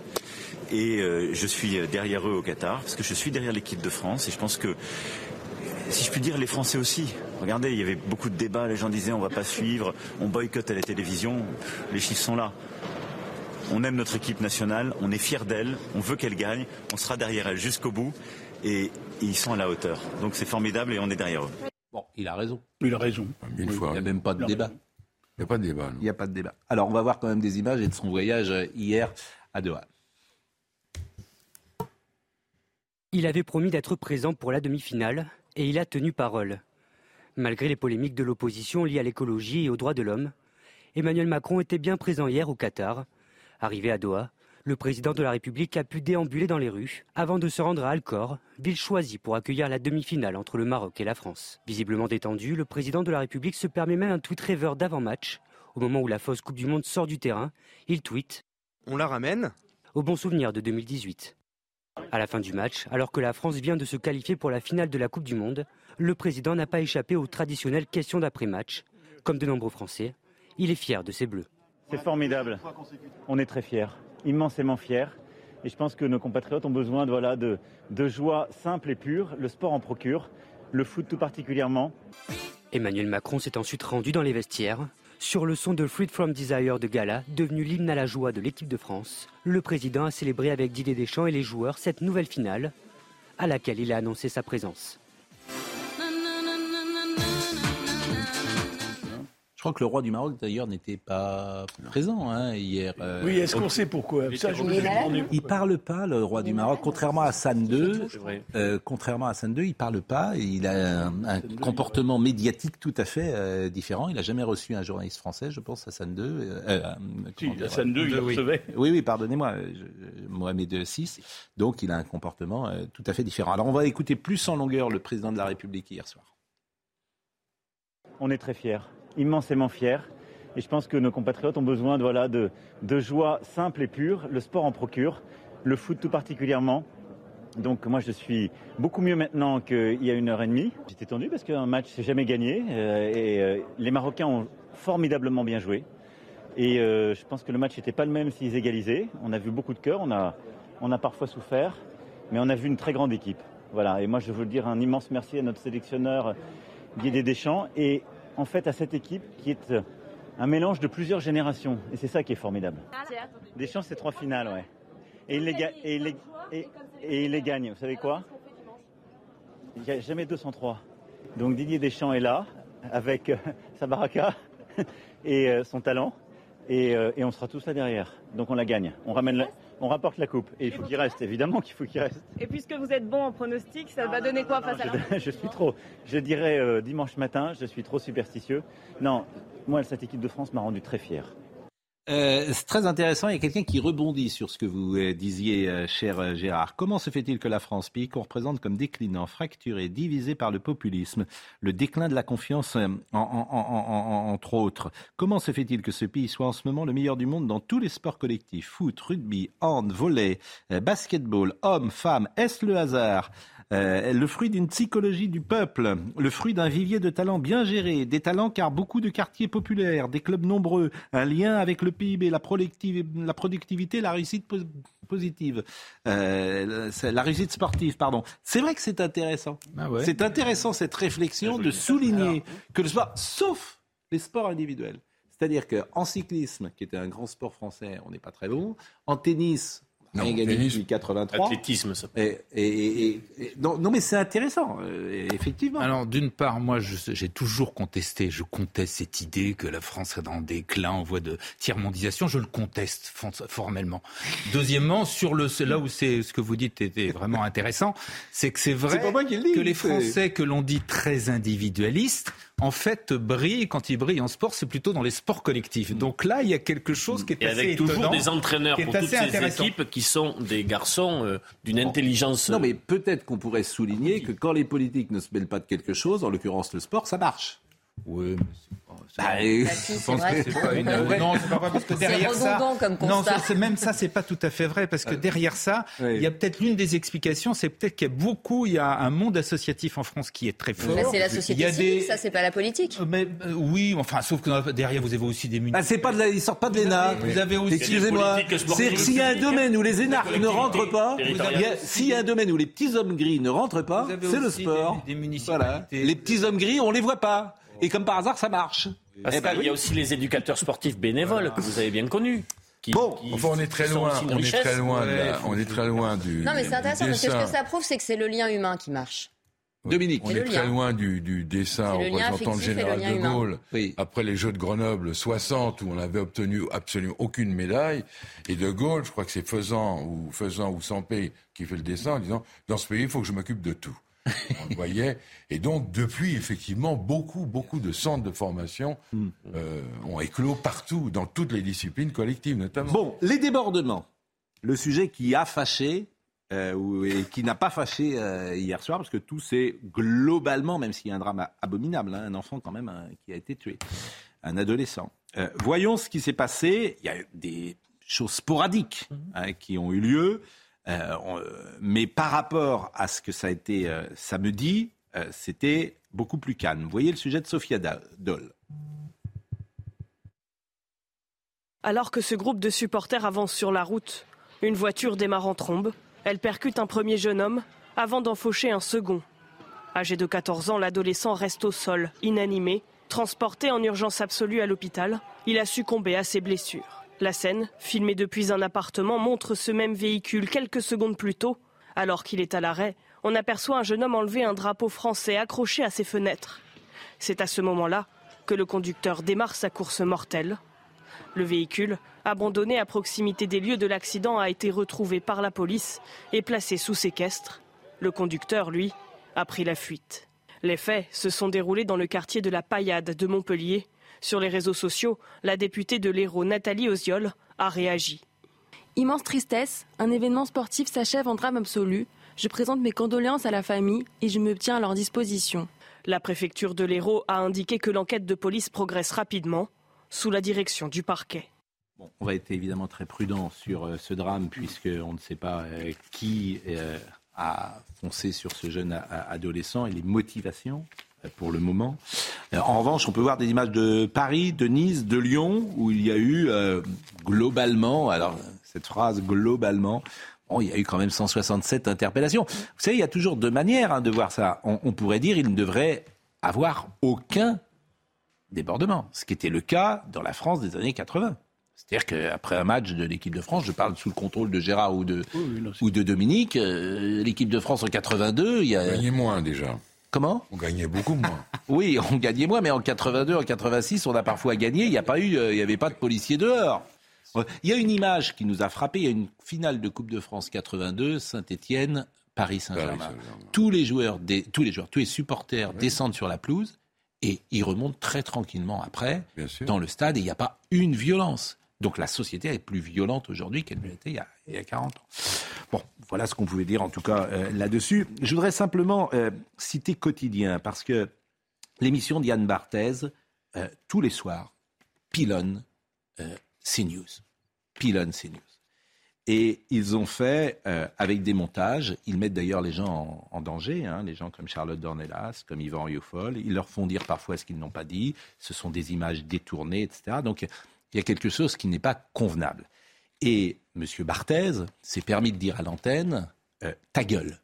Et euh, je suis derrière eux au Qatar, parce que je suis derrière l'équipe de France. Et je pense que, si je puis dire, les Français aussi. Regardez, il y avait beaucoup de débats, les gens disaient on va pas suivre, on boycotte à la télévision. Les chiffres sont là. On aime notre équipe nationale, on est fiers d'elle, on veut qu'elle gagne, on sera derrière elle jusqu'au bout. Et, ils sont à la hauteur. Donc c'est formidable et on est derrière eux. Bon, il a raison. Il a raison. Mille fois. Il n'y a même pas de débat. Il n'y a pas de débat. Il n'y a pas de débat. Alors, on va voir quand même des images et de son voyage hier à Doha. Il avait promis d'être présent pour la demi-finale et il a tenu parole. Malgré les polémiques de l'opposition liées à l'écologie et aux droits de l'homme, Emmanuel Macron était bien présent hier au Qatar. Arrivé à Doha, le président de la République a pu déambuler dans les rues avant de se rendre à Alcor, ville choisie pour accueillir la demi-finale entre le Maroc et la France. Visiblement détendu, le président de la République se permet même un tweet rêveur d'avant-match. Au moment où la fausse Coupe du Monde sort du terrain, il tweet On la ramène? Au bon souvenir de 2018. À la fin du match, alors que la France vient de se qualifier pour la finale de la Coupe du Monde, le président n'a pas échappé aux traditionnelles questions d'après-match. Comme de nombreux Français, il est fier de ses Bleus. C'est formidable. On est très fiers, immensément fiers. Et je pense que nos compatriotes ont besoin de, voilà, de, de joie simple et pure. Le sport en procure, le foot tout particulièrement. Emmanuel Macron s'est ensuite rendu dans les vestiaires. Sur le son de Freed from Desire de Gala, devenu l'hymne à la joie de l'équipe de France, le président a célébré avec Didier Deschamps et les joueurs cette nouvelle finale, à laquelle il a annoncé sa présence. Crois que le roi du Maroc, d'ailleurs, n'était pas présent hein, hier. euh, Oui, est-ce qu'on sait pourquoi? Ça, je. Il parle pas, le roi du Maroc, contrairement à Hassan II. Euh, contrairement à Hassan II, il parle pas. Il a un, un comportement médiatique tout à fait euh, différent. Il n'a jamais reçu un journaliste français, je pense, Hassan II. euh, euh, Si, dire, Hassan II, il le oui. recevait. Oui, oui, pardonnez-moi, Mohamed VI. Donc, il a un comportement euh, tout à fait différent. Alors, on va écouter plus en longueur le président de la République hier soir. On est très fiers, immensément fiers. Et je pense que nos compatriotes ont besoin de, voilà, de, de joie simple et pure. Le sport en procure, le foot tout particulièrement. Donc moi je suis beaucoup mieux maintenant qu'il y a une heure et demie. J'étais tendu parce qu'un match c'est jamais gagné euh, et euh, les Marocains ont formidablement bien joué. Et euh, je pense que le match n'était pas le même s'ils égalisaient. On a vu beaucoup de cœur, on a, on a parfois souffert, mais on a vu une très grande équipe. Voilà. Et moi je veux dire un immense merci à notre sélectionneur Guy Deschamps et en fait à cette équipe qui est euh, un mélange de plusieurs générations. Et c'est ça qui est formidable. Deschamps, c'est trois finales, ouais. Et il les, ga- et il les- et- les gagne. Vous savez quoi? Il n'y a jamais 203. Donc Didier Deschamps est là, avec euh, sa baraka et euh, son talent. Et, et on sera tous là derrière. Donc on la gagne. On, ramène la- on rapporte la coupe. Et il faut qu'il reste, évidemment qu'il faut qu'il reste. Et puisque vous êtes bon en pronostic, ça va donner quoi face à la Je suis trop, je dirais euh, dimanche matin, je suis trop superstitieux. Non, moi, cette équipe de France m'a rendu très fier. Euh, c'est très intéressant. Il y a quelqu'un qui rebondit sur ce que vous euh, disiez, euh, cher euh, Gérard. Comment se fait-il que la France, pays qu'on représente comme déclinant, fracturé, divisé par le populisme, le déclin de la confiance, en- en- en- en- en- entre autres, comment se fait-il que ce pays soit en ce moment le meilleur du monde dans tous les sports collectifs? Foot, rugby, hand, volley, basketball, hommes, femmes Est-ce le hasard? Euh, le fruit d'une psychologie du peuple, le fruit d'un vivier de talents bien géré, des talents car beaucoup de quartiers populaires, des clubs nombreux, un lien avec le PIB, la, la productivité, la réussite pos- positive, euh, la réussite sportive, pardon. C'est vrai que c'est intéressant. Ah ouais. C'est intéressant cette réflexion de souligner que le sport, sauf les sports individuels. C'est-à-dire qu'en cyclisme, qui était un grand sport français, on n'est pas très bon. En tennis, on a Non, rien gagné tennis. depuis 83. Athlétisme, ça. Et, et- et- et- non, non, mais c'est intéressant, euh, effectivement. Alors, d'une part, moi, j'ai toujours contesté, je conteste cette idée que la France est dans déclin en voie de tiers-mondisation. Je le conteste formellement. Deuxièmement, sur le, là où c'est ce que vous dites était vraiment intéressant, c'est que c'est vrai que les Français que l'on dit très individualistes, en fait, brillent quand ils brillent en sport, c'est plutôt dans les sports collectifs. Donc là, il y a quelque chose qui est Et assez avec toujours des entraîneurs pour toutes ces équipes qui sont des garçons euh, d'une intelligence. Non, mais peut-être qu'on pourrait souligner que quand les politiques ne se mêlent pas de quelque chose, en l'occurrence le sport, ça marche. Oui, mais bah, je pense que c'est pas une... Non, c'est pas parce que derrière ça. Comme non, c'est même ça, c'est pas tout à fait vrai parce que derrière ça, oui. il y a peut-être l'une des explications, c'est peut-être qu'il y a beaucoup, il y a un monde associatif en France qui est très fort. Bah, c'est la société il y civile, des... ça c'est pas la politique. Mais euh, oui, enfin, sauf que derrière vous avez aussi des municipalités. Bah, c'est pas de la... ils sortent pas de l'ENA. Vous avez aussi. Excusez-moi. C'est s'il y a un domaine où les énarques ne rentrent pas, s'il y a un domaine où les petits hommes gris ne rentrent pas, c'est le sport. Voilà. Les petits hommes gris, on les voit pas. Et comme par hasard, ça marche. Parce eh ben, il y a aussi les éducateurs sportifs bénévoles que vous avez bien connus. Qui, bon, qui, enfin, on est très loin, on est très loin, ouais, on est très loin du. Non, mais c'est intéressant parce que ce que ça prouve, c'est que c'est le lien humain qui marche. Dominique. On est, très loin du, du dessin représentant le général de Gaulle. Oui. Après les Jeux de Grenoble 60, où on n'avait obtenu absolument aucune médaille, et de Gaulle, je crois que c'est Faisan ou Faisan ou Sampé qui fait le dessin en disant dans ce pays, il faut que je m'occupe de tout. On le voyait. Et donc, depuis, effectivement, beaucoup, beaucoup de centres de formation hmm. euh, ont éclos partout, dans toutes les disciplines collectives, notamment. Bon, les débordements. Le sujet qui a fâché, euh, et qui n'a pas fâché euh, hier soir, parce que tout c'est globalement, même s'il y a un drame abominable, hein, un enfant quand même hein, qui a été tué, un adolescent. Euh, voyons ce qui s'est passé. Il y a des choses sporadiques mhm. hein, qui ont eu lieu. Euh, mais par rapport à ce que ça a été euh, samedi, euh, c'était beaucoup plus calme. Vous voyez le sujet de Sophia Doll. Alors que ce groupe de supporters avance sur la route, une voiture démarre en trombe. Elle percute un premier jeune homme avant d'en faucher un second. Âgé de 14 ans, l'adolescent reste au sol, inanimé. Transporté en urgence absolue à l'hôpital, il a succombé à ses blessures. La scène, filmée depuis un appartement, montre ce même véhicule quelques secondes plus tôt. Alors qu'il est à l'arrêt, on aperçoit un jeune homme enlever un drapeau français accroché à ses fenêtres. C'est à ce moment-là que le conducteur démarre sa course mortelle. Le véhicule, abandonné à proximité des lieux de l'accident, a été retrouvé par la police et placé sous séquestre. Le conducteur, lui, a pris la fuite. Les faits se sont déroulés dans le quartier de la Paillade de Montpellier, sur les réseaux sociaux, la députée de l'Hérault Nathalie Oziol a réagi. Immense tristesse, un événement sportif s'achève en drame absolu. Je présente mes condoléances à la famille et je me tiens à leur disposition. La préfecture de l'Hérault a indiqué que l'enquête de police progresse rapidement, sous la direction du parquet. on va être évidemment très prudent sur euh, ce drame, puisqu'on ne sait pas euh, qui euh, a foncé sur ce jeune adolescent et les motivations pour le moment. Euh, en revanche, on peut voir des images de Paris, de Nice, de Lyon, où il y a eu euh, globalement, alors cette phrase globalement, bon, il y a eu quand même 167 interpellations. Vous savez, il y a toujours deux manières hein, de voir ça. On, on, pourrait dire il ne devrait avoir aucun débordement, ce qui était le cas dans la France des années 80. C'est-à-dire qu'après un match de l'équipe de France, je parle sous le contrôle de Gérard ou de, oui, non, ou de Dominique, euh, l'équipe de France en 82, il y a... Gagné moins déjà. Comment On gagnait beaucoup moins. oui, on gagnait moins, mais en 82, en 86, on a parfois gagné. Il n'y a pas eu, euh, il n'y avait pas de policiers dehors. Il y a une image qui nous a frappé. Il y a une finale de Coupe de France 82, Saint-Étienne, Paris Saint-Germain. tous les joueurs, des, tous les joueurs, tous les supporters descendent sur la pelouse et ils remontent très tranquillement après dans le stade et il n'y a pas une violence. Donc la société est plus violente aujourd'hui qu'elle ne l'était il, y a 40 ans. Bon, voilà ce qu'on pouvait dire en tout cas euh, là-dessus. Je voudrais simplement euh, citer Quotidien parce que l'émission d'Yann Barthez, euh, tous les soirs, pilonne CNews. Pilonne CNews. Et ils ont fait avec des montages, ils mettent d'ailleurs les gens en, danger, hein, les gens comme Charlotte Dornelas, comme Yvan Rioufol, ils leur font dire parfois ce qu'ils n'ont pas dit, ce sont des images détournées, etc. Donc il y a quelque chose qui n'est pas convenable. Et M. Barthez s'est permis de dire à l'antenne euh, ta gueule,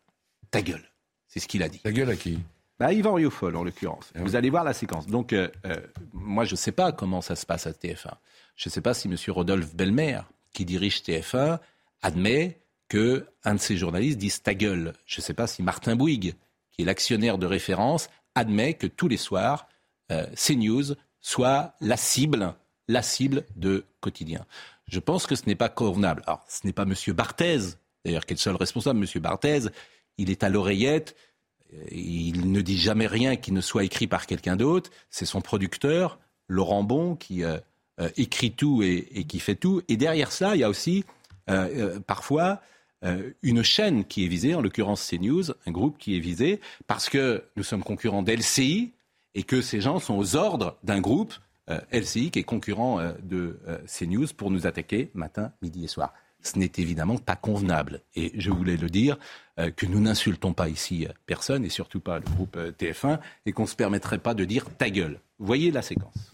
ta gueule. C'est ce qu'il a dit. Ta gueule à qui? Bah, Yvan Rioufol, en l'occurrence. Ah Vous allez voir la séquence. Donc, euh, euh, moi, je ne sais pas comment ça se passe à TF1. Je ne sais pas si M. Rodolphe Belmer, qui dirige TF1, admet que un de ses journalistes dise ta gueule. Je ne sais pas si Martin Bouygues, qui est l'actionnaire de référence, admet que tous les soirs, CNews soit la cible la cible de quotidien. Je pense que ce n'est pas convenable. Alors, ce n'est pas M. Barthez, d'ailleurs, qui est le seul responsable? M. Barthez, il est à l'oreillette, il ne dit jamais rien qui ne soit écrit par quelqu'un d'autre. C'est son producteur, Laurent Bon, qui euh, euh, écrit tout et, qui fait tout. Et derrière cela, il y a aussi euh, parfois une chaîne qui est visée, en l'occurrence CNews, un groupe qui est visé, parce que nous sommes concurrents d'LCI, et que ces gens sont aux ordres d'un groupe LCI qui est concurrent euh, de euh, CNews pour nous attaquer matin, midi et soir. Ce n'est évidemment pas convenable. Et je voulais le dire, que nous n'insultons pas ici personne, et surtout pas le groupe TF1, et qu'on ne se permettrait pas de dire ta gueule. Voyez la séquence.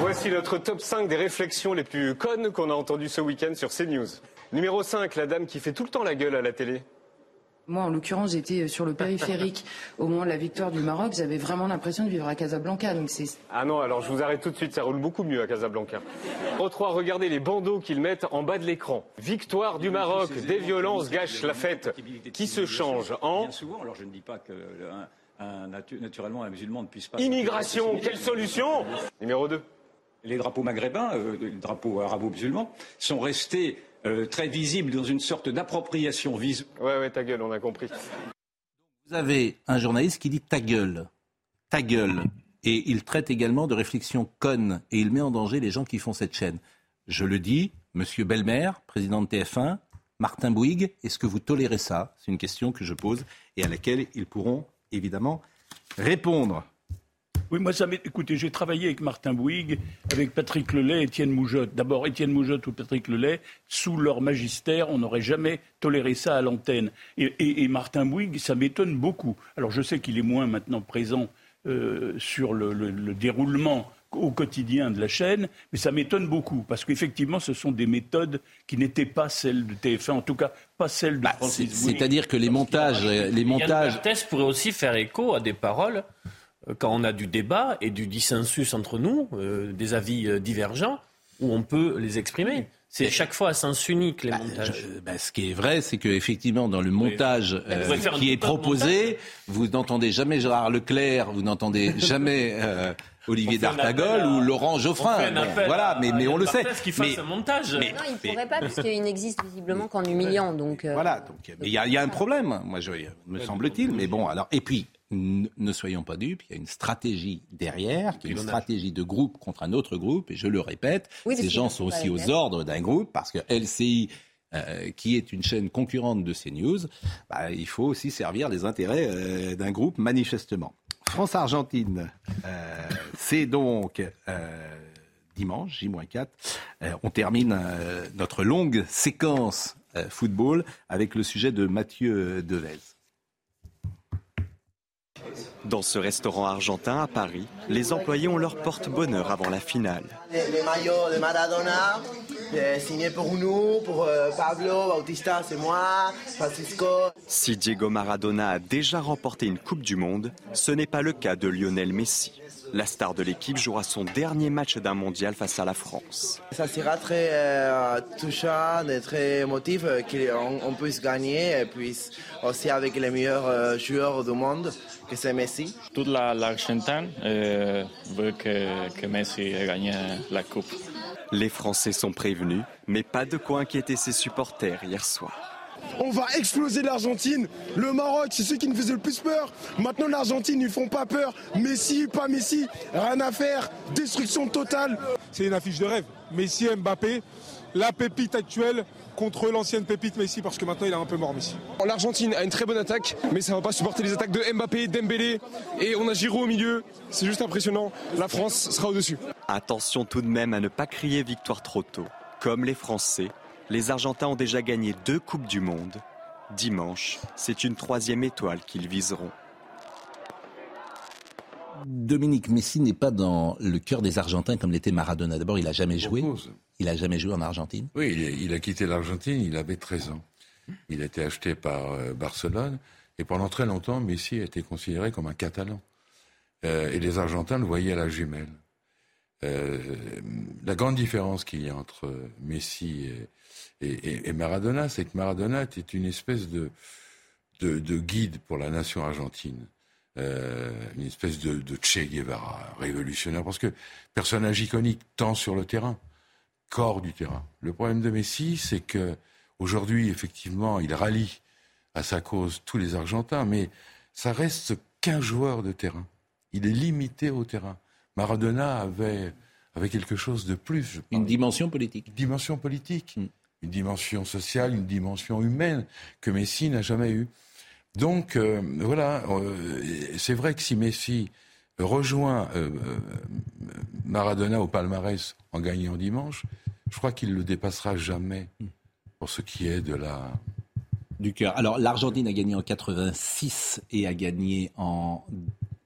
Voici notre top 5 des réflexions les plus connes qu'on a entendues ce week-end sur CNews. Numéro 5, la dame qui fait tout le temps la gueule à la télé. Moi, en l'occurrence, j'étais sur le périphérique au moment de la victoire du Maroc. J'avais vraiment l'impression de vivre à Casablanca. Donc c'est... Ah non, alors je vous arrête tout de suite, ça roule beaucoup mieux à Casablanca. Au 3, regardez les bandeaux qu'ils mettent en bas de l'écran. Victoire du Maroc, des violences gâchent la fête. Qui se change en... Bien souvent, alors je ne dis pas que... Un, naturellement, un musulman ne puisse pas... Immigration, quelle solution Numéro 2. Les drapeaux maghrébins, euh, les drapeaux arabo-musulmans, sont restés euh, très visible dans une sorte d'appropriation visuelle. Ouais, ouais, ta gueule, on a compris. Vous avez un journaliste qui dit ta gueule, ta gueule, et il traite également de réflexion conne, et il met en danger les gens qui font cette chaîne. Je le dis, Monsieur Belmer, président de TF1, Martin Bouygues, est-ce que vous tolérez ça? C'est une question que je pose et à laquelle ils pourront évidemment répondre. Oui, moi, ça écoutez, j'ai travaillé avec Martin Bouygues, avec Patrick Lelay Étienne Moujotte. D'abord, Étienne Moujotte ou Patrick Lelay, sous leur magistère, on n'aurait jamais toléré ça à l'antenne. Et, Martin Bouygues, ça m'étonne beaucoup. Alors, je sais qu'il est moins maintenant présent euh, sur le, déroulement au quotidien de la chaîne, mais ça m'étonne beaucoup, parce qu'effectivement, ce sont des méthodes qui n'étaient pas celles de TF1, en tout cas pas celles de bah, Francis C'est-à-dire que les montages... Les montages... test pourrait aussi faire écho à des paroles quand on a du débat et du dissensus entre nous, euh, des avis euh, divergents, où on peut les exprimer. C'est chaque fois à sens unique les bah, montages. Bah, ce qui est vrai, c'est qu'effectivement, dans le montage qui est proposé, vous n'entendez jamais Gérard Leclerc, vous n'entendez jamais Olivier D'Artagol ou Laurent Geoffrin. voilà, mais, mais on le sait. mais, un montage. Mais, non, il ne pourrait pas, puisqu'il n'existe visiblement qu'en humiliant. Donc, Voilà, donc il y, y, a un problème, moi, je, me semble-t-il. Mais bon, alors, et puis, ne soyons pas dupes, il y a une stratégie derrière, qui est une stratégie de groupe contre un autre groupe, et je le répète, ces gens sont aussi aux ordres d'un groupe, parce que LCI, euh, qui est une chaîne concurrente de CNews, bah, il faut aussi servir les intérêts euh, d'un groupe, manifestement. France-Argentine, euh, c'est donc dimanche, J-4. on termine notre longue séquence football avec le sujet de Mathieu Devez. Dans ce restaurant argentin à Paris, les employés ont leur porte-bonheur avant la finale. Les, maillots de Maradona, euh, signés pour nous, pour euh, Pablo, Bautista, c'est moi, Francisco. Si Diego Maradona a déjà remporté une Coupe du Monde, ce n'est pas le cas de Lionel Messi. La star de l'équipe jouera son dernier match d'un mondial face à la France. Ça sera très euh, touchant et très émotif qu'on puisse gagner et puis aussi avec les meilleurs euh, joueurs du monde, que c'est Messi. Toute l'Argentine euh, veut que, que Messi ait gagné la Coupe. Les Français sont prévenus, mais pas de quoi inquiéter ses supporters hier soir. On va exploser l'Argentine. Le Maroc, c'est ceux qui nous faisaient le plus peur. Maintenant, l'Argentine, ils font pas peur. Messi, pas Messi, rien à faire. Destruction totale. C'est une affiche de rêve. Messi, Mbappé, la pépite actuelle contre l'ancienne pépite Messi parce que maintenant il est un peu mort Messi. L'Argentine a une très bonne attaque mais ça va pas supporter les attaques de Mbappé, Dembélé et on a Giroud au milieu. C'est juste impressionnant. La France sera au-dessus. Attention tout de même à ne pas crier victoire trop tôt. Comme les Français, les Argentins ont déjà gagné deux Coupes du Monde. Dimanche, c'est une troisième étoile qu'ils viseront. Dominique Messi n'est pas dans le cœur des Argentins comme l'était Maradona. D'abord, il n'a jamais joué. Il a jamais joué en Argentine. Oui, il a, quitté l'Argentine, il avait 13 ans. Il a été acheté par euh, Barcelone et pendant très longtemps, Messi a été considéré comme un Catalan. Euh, et les Argentins le voyaient à la jumelle. Euh, la grande différence qu'il y a entre Messi et, et, Maradona, c'est que Maradona était une espèce de, de, guide pour la nation argentine. Euh, une espèce de, de, Che Guevara révolutionnaire, parce que personnage iconique tant sur le terrain qu'hors du terrain. Le problème de Messi, c'est que aujourd'hui, effectivement, il rallie à sa cause tous les Argentins, mais ça reste qu'un joueur de terrain. Il est limité au terrain. Maradona avait, avait quelque chose de plus. Une dimension politique. Une dimension politique. Mm une dimension sociale, une dimension humaine que Messi n'a jamais eue. Donc euh, voilà, c'est vrai que si Messi rejoint Maradona au palmarès en gagnant dimanche, je crois qu'il le dépassera jamais pour ce qui est de la du cœur. Alors l'Argentine a gagné en 86 et a gagné en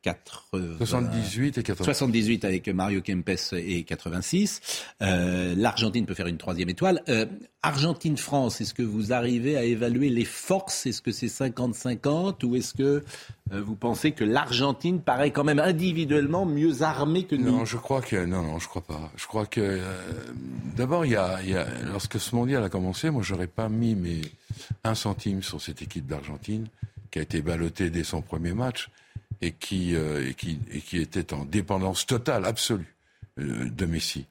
78 et 78 avec Mario Kempes et 86. Euh, L'Argentine peut faire une troisième étoile. Euh, Argentine-France, est-ce que vous arrivez à évaluer les forces? Est-ce que c'est 50-50 ou est-ce que euh, vous pensez que l'Argentine paraît quand même individuellement mieux armée que nous? Non, je crois que non, non, je crois pas. Je crois que d'abord il y a, y a, lorsque ce mondial a commencé, moi j'aurais pas mis mes un centime sur cette équipe d'Argentine qui a été ballottée dès son premier match et qui, euh, était en dépendance totale, absolue euh, de Messi.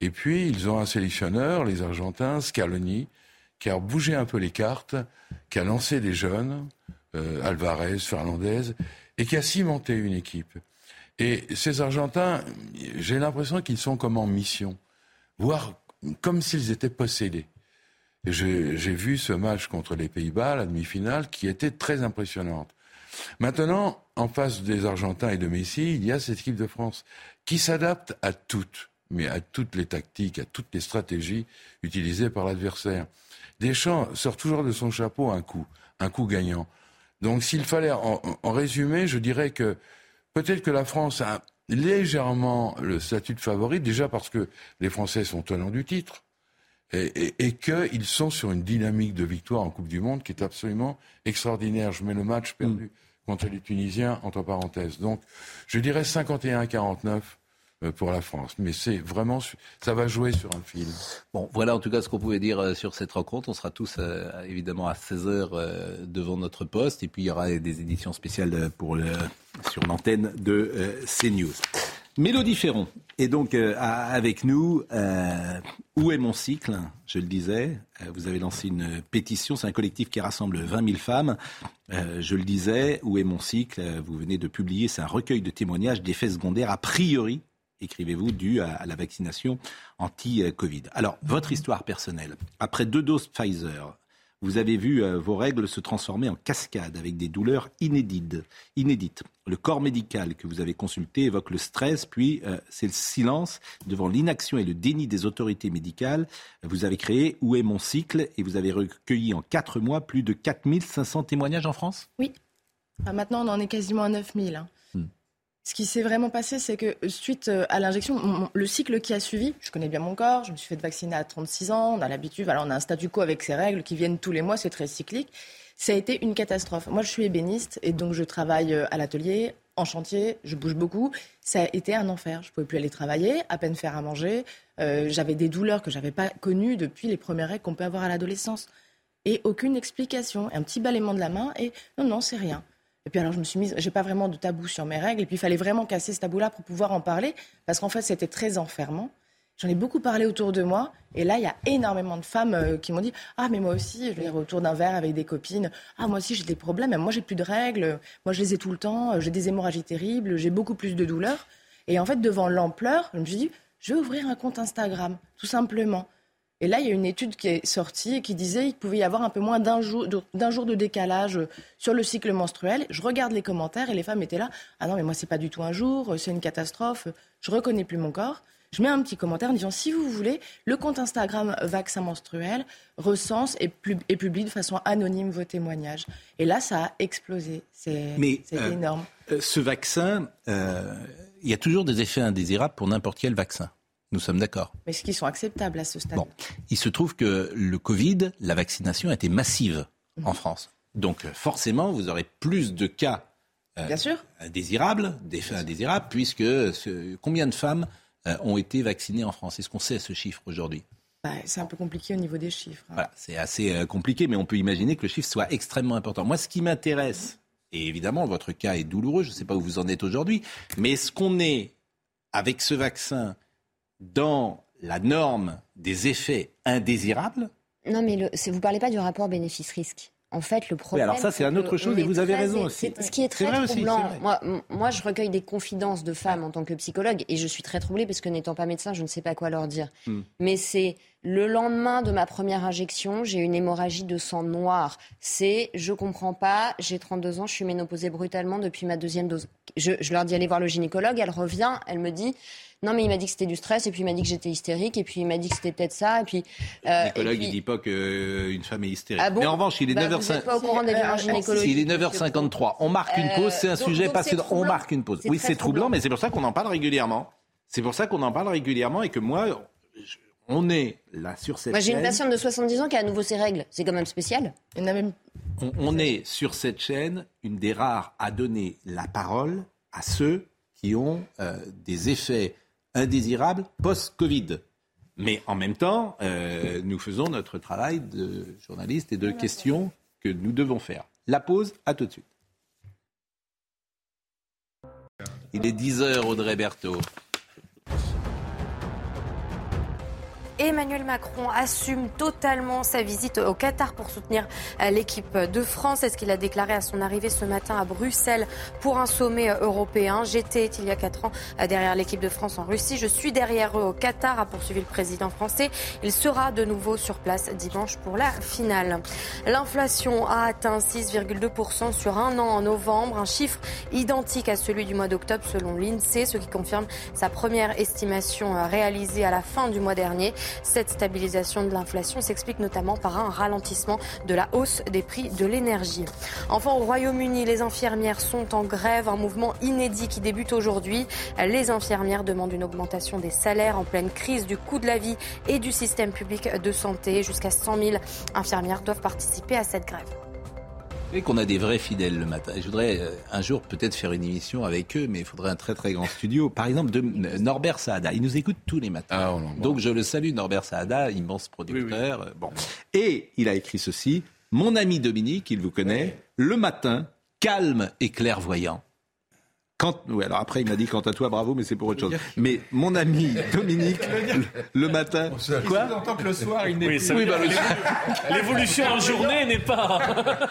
Et puis, ils ont un sélectionneur, les Argentins, Scaloni, qui a bougé un peu les cartes, qui a lancé des jeunes, euh, Alvarez, Fernandez, et qui a cimenté une équipe. Et ces Argentins, j'ai l'impression qu'ils sont comme en mission, voire comme s'ils étaient possédés. J'ai vu ce match contre les Pays-Bas, la demi-finale, qui était très impressionnante. Maintenant, en face des Argentins et de Messi, il y a cette équipe de France qui s'adapte à toutes, mais à toutes les tactiques, à toutes les stratégies utilisées par l'adversaire. Deschamps sort toujours de son chapeau un coup, un coup gagnant. Donc s'il fallait en, en, résumer, je dirais que peut-être que la France a légèrement le statut de favori, déjà parce que les Français sont tenants du titre, et qu'ils sont sur une dynamique de victoire en Coupe du Monde qui est absolument extraordinaire. Je mets le match perdu mm. Contre les Tunisiens entre parenthèses. Donc, je dirais 51-49 euh, pour la France. Mais c'est vraiment, ça va jouer sur un film. Bon, voilà en tout cas ce qu'on pouvait dire euh, sur cette rencontre. On sera tous euh, évidemment à 16h devant notre poste. Et puis il y aura des éditions spéciales pour le, sur l'antenne de CNews. Mélodie Ferron est donc euh, avec nous. Euh, où est mon cycle? Je le disais, euh, vous avez lancé une pétition. C'est un collectif qui rassemble 20 000 femmes. je le disais, où est mon cycle? Vous venez de publier, c'est un recueil de témoignages d'effets secondaires a priori, écrivez-vous, à, à la vaccination anti-Covid. Alors, votre histoire personnelle. Après deux doses Pfizer, vous avez vu euh, vos règles se transformer en cascade avec des douleurs inédites. inédites. Le corps médical que vous avez consulté évoque le stress, puis euh, c'est le silence devant l'inaction et le déni des autorités médicales. Vous avez créé Où est mon cycle et vous avez recueilli en quatre mois plus de 4500 témoignages en France? Oui. maintenant, on en est quasiment à 9000. Hein. Ce qui s'est vraiment passé, c'est que euh, suite euh, à l'injection, le cycle qui a suivi, je connais bien mon corps, je me suis fait vacciner à 36 ans, on a l'habitude, voilà, on a un statu quo avec ces règles qui viennent tous les mois, c'est très cyclique. Ça a été une catastrophe. Moi, je suis ébéniste et donc je travaille euh, à l'atelier, en chantier, je bouge beaucoup. Ça a été un enfer. Je pouvais plus aller travailler, à peine faire à manger. j'avais des douleurs que j'avais pas connues depuis les premières règles qu'on peut avoir à l'adolescence. Et aucune explication. Un petit balayement de la main et non, non, c'est rien. Et puis alors je me suis mise, j'ai pas vraiment de tabou sur mes règles, et puis il fallait vraiment casser ce tabou-là pour pouvoir en parler, parce qu'en fait c'était très enfermant. J'en ai beaucoup parlé autour de moi, et là il y a énormément de femmes euh, qui m'ont dit ah mais moi aussi, je veux dire autour d'un verre avec des copines, ah moi aussi j'ai des problèmes, moi j'ai plus de règles, moi je les ai tout le temps, j'ai des hémorragies terribles, j'ai beaucoup plus de douleurs. Et en fait devant l'ampleur, je me suis dit je vais ouvrir un compte Instagram, tout simplement. Et là, il y a une étude qui est sortie et qui disait qu'il pouvait y avoir un peu moins d'un jour, d'un jour de décalage sur le cycle menstruel. Je regarde les commentaires et les femmes étaient là. Ah non, mais moi, c'est pas du tout un jour, c'est une catastrophe, je reconnais plus mon corps. Je mets un petit commentaire en disant si vous voulez, le compte Instagram Vaccin Menstruel recense et, publie de façon anonyme vos témoignages. Et là, ça a explosé. C'est euh, énorme. Euh, ce vaccin, euh, il y a toujours des effets indésirables pour n'importe quel vaccin. Nous sommes d'accord. Mais ce qui sont acceptables à ce stade? Bon, il se trouve que le Covid, la vaccination a été massive mhm. en France. Donc forcément, vous aurez plus de cas euh, Bien sûr. indésirables, d'effets indésirables, puisque combien de femmes euh, ont été vaccinées en France? Est-ce qu'on sait ce chiffre aujourd'hui? Bah, c'est un peu compliqué au niveau des chiffres. Hein. Voilà, c'est assez euh, compliqué, mais on peut imaginer que le chiffre soit extrêmement important. Moi, ce qui m'intéresse, et évidemment, votre cas est douloureux, je ne sais pas où vous en êtes aujourd'hui, mais est-ce qu'on est, avec ce vaccin, dans la norme des effets indésirables. Non, mais le, vous ne parlez pas du rapport bénéfice-risque. En fait, le problème. Oui, alors ça, c'est une autre chose et vous avez raison aussi. Ce qui est très troublant. moi, moi, je recueille des confidences de femmes en tant que psychologue et je suis très troublée parce que n'étant pas médecin, je ne sais pas quoi leur dire. Hmm. Mais c'est Le lendemain de ma première injection, j'ai une hémorragie de sang noir. C'est, je comprends pas, j'ai 32 ans, je suis ménopausée brutalement depuis ma deuxième dose. Je, je leur dis allez voir le gynécologue, elle revient, elle me dit non mais il m'a dit que c'était du stress et puis il m'a dit que j'étais hystérique et puis il m'a dit que c'était peut-être ça et puis euh, le gynécologue il dit pas qu'une femme est hystérique. Ah bon mais en revanche, il est Bah, 9h50. vous êtes pas au courant des violences gynécologiques. Il est 9h53. On marque une pause, c'est un Euh, donc- sujet donc passionnant. On marque une pause. Oui, c'est troublant, troublant. mais c'est pour ça qu'on en parle régulièrement. C'est pour ça qu'on en parle régulièrement et que moi, je- on est là sur cette Moi j'ai une chaîne. patiente de 70 ans qui a à nouveau ses règles. C'est quand même spécial. Il y en a même On, on est sur cette chaîne une des rares à donner la parole à ceux qui ont euh, des effets indésirables post-Covid. Mais en même temps, euh, nous faisons notre travail de journaliste et de questions que nous devons faire. La pause, à tout de suite. Il est 10h, Audrey Berthaud. Emmanuel Macron assume totalement sa visite au Qatar pour soutenir euh, l'équipe de France. C'est ce qu'il a déclaré à son arrivée ce matin à Bruxelles pour un sommet euh, européen. J'étais il y a quatre ans euh, derrière l'équipe de France en Russie. Je suis derrière eux au Qatar, a poursuivi le président français. Il sera de nouveau sur place dimanche pour la finale. L'inflation a atteint 6,2% sur un an en novembre, un chiffre identique à celui du mois d'octobre selon l'INSEE, ce qui confirme sa première estimation réalisée à la fin du mois dernier. Cette stabilisation de l'inflation s'explique notamment par un ralentissement de la hausse des prix de l'énergie. Enfin, au Royaume-Uni, les infirmières sont en grève, un mouvement inédit qui débute aujourd'hui. Les infirmières demandent une augmentation des salaires en pleine crise du coût de la vie et du système public de santé. Jusqu'à 100 000 infirmières doivent participer à cette grève. Savez qu'on a des vrais fidèles le matin. Je voudrais euh, un jour peut-être faire une émission avec eux, mais il faudrait un très très grand studio. Par exemple, de euh, Norbert Saada. Il nous écoute tous les matins. Donc je le salue, Norbert Saada, immense producteur. euh, Bon. Et il a écrit ceci. Mon ami Dominique, il vous connaît, le matin, calme et clairvoyant. Quand, oui, alors après, il m'a dit quant à toi, bravo, mais c'est pour autre chose. Mais mon ami Dominique, le, le matin, quoi Il entend que le soir, il n'est Oui, plus. dire bah, L'évolution en journée n'est pas.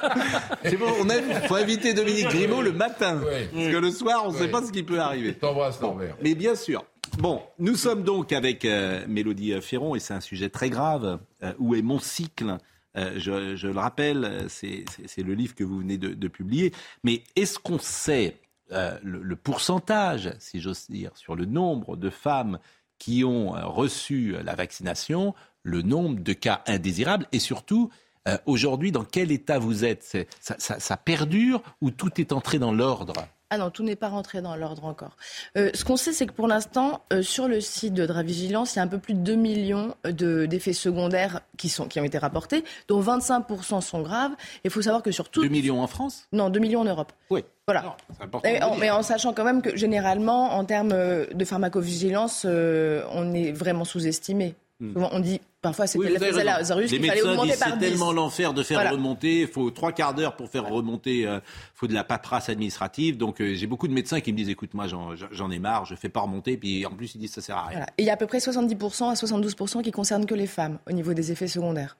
C'est bon, on a, faut inviter Dominique Grimaud le matin. Parce que le soir, on ne sait pas ce qui peut arriver. T'embrasses, Bon, Norbert. mais bien sûr. Bon, nous sommes donc avec euh, Mélodie Ferron et c'est un sujet très grave. Euh, où est mon cycle Euh, je, je le rappelle, euh, c'est c'est- c'est le livre que vous venez de, de publier. Mais est-ce qu'on sait euh, le, le pourcentage, si j'ose dire, sur le nombre de femmes qui ont euh, reçu la vaccination, le nombre de cas indésirables et surtout euh, aujourd'hui dans quel état vous êtes? Ça, ça- ça perdure ou tout est entré dans l'ordre? Ah non, tout n'est pas rentré dans l'ordre encore. Euh, ce qu'on sait, c'est que pour l'instant, euh, sur le site de Dravigilance, il y a un peu plus de 2 millions de- d'effets secondaires qui, sont, qui ont été rapportés, dont 25% sont graves. Il faut savoir que sur tout... 2 millions en France? Non, 2 millions en Europe. Oui. Voilà. Mais en, dire. mais en sachant quand même que généralement, en termes euh, de pharmacovigilance, euh, on est vraiment sous-estimé. Hmm. Souvent, on dit, parfois, c'était Oui, la. Lazarus qu'il fallait médecins augmenter disent par c'est 10. tellement l'enfer de faire Voilà. remonter. Il faut trois quarts d'heure pour faire remonter. Il faut de la paperasse administrative. Donc euh, j'ai beaucoup de médecins qui me disent écoute, moi j'en- j'en ai marre, je fais pas remonter. Puis en plus ils disent ça sert à rien. Voilà. Et il y a à peu près 70% à 72% qui concernent que les femmes au niveau des effets secondaires.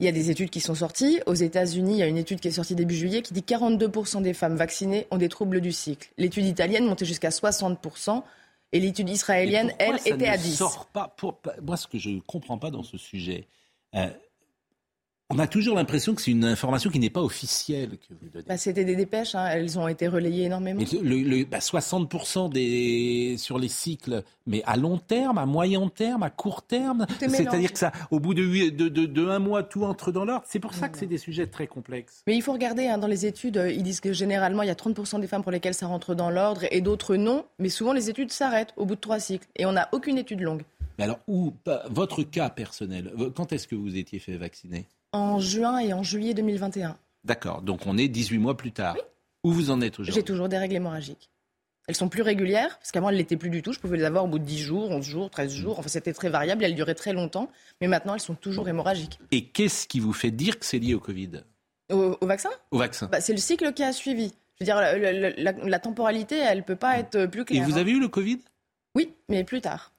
Il y a des études qui sont sorties. Aux États-Unis, il y a une étude qui est sortie début juillet qui dit que 42% des femmes vaccinées ont des troubles du cycle. L'étude italienne montait jusqu'à 60%. Et l'étude israélienne, elle, ça était ne à 10. Sort pas pour- moi, ce que je ne comprends pas dans ce sujet, euh, on a toujours l'impression que c'est une information qui n'est pas officielle que vous donnez. Bah, C'était des dépêches, hein. elles ont été relayées énormément. Mais le, le- bah, 60% des, sur les cycles, mais à long terme, à moyen terme, à court terme, c'est-à-dire que ça, au bout de, huit- de, de, de un mois, tout entre dans l'ordre. C'est pour ça que c'est des sujets très complexes. Mais il faut regarder hein, dans les études, euh, ils disent que généralement il y a 30% des femmes pour lesquelles ça rentre dans l'ordre et d'autres non. Mais souvent les études s'arrêtent au bout de trois cycles et on n'a aucune étude longue. Mais alors, où, bah, votre cas personnel, quand est-ce que vous étiez fait vacciner? En juin et en juillet 2021, D'accord, donc on est 18 mois plus tard. Où vous en êtes j'ai aujourd'hui toujours des règles hémorragiques. Elles sont plus régulières, parce qu'avant elles l'étaient plus du tout. Je pouvais les avoir au bout de 10 jours, 11 jours, 13 jours. Enfin, c'était très variable, elles duraient très longtemps. Mais maintenant, elles sont toujours hémorragiques. Et qu'est-ce qui vous fait dire que c'est lié au Covid? Au, au vaccin? Au vaccin Bah, C'est le cycle qui a suivi. Je veux dire, la, la- la- la temporalité, elle ne peut pas être plus Et claire. vous hein. avez eu le Covid? Oui, mais plus tard.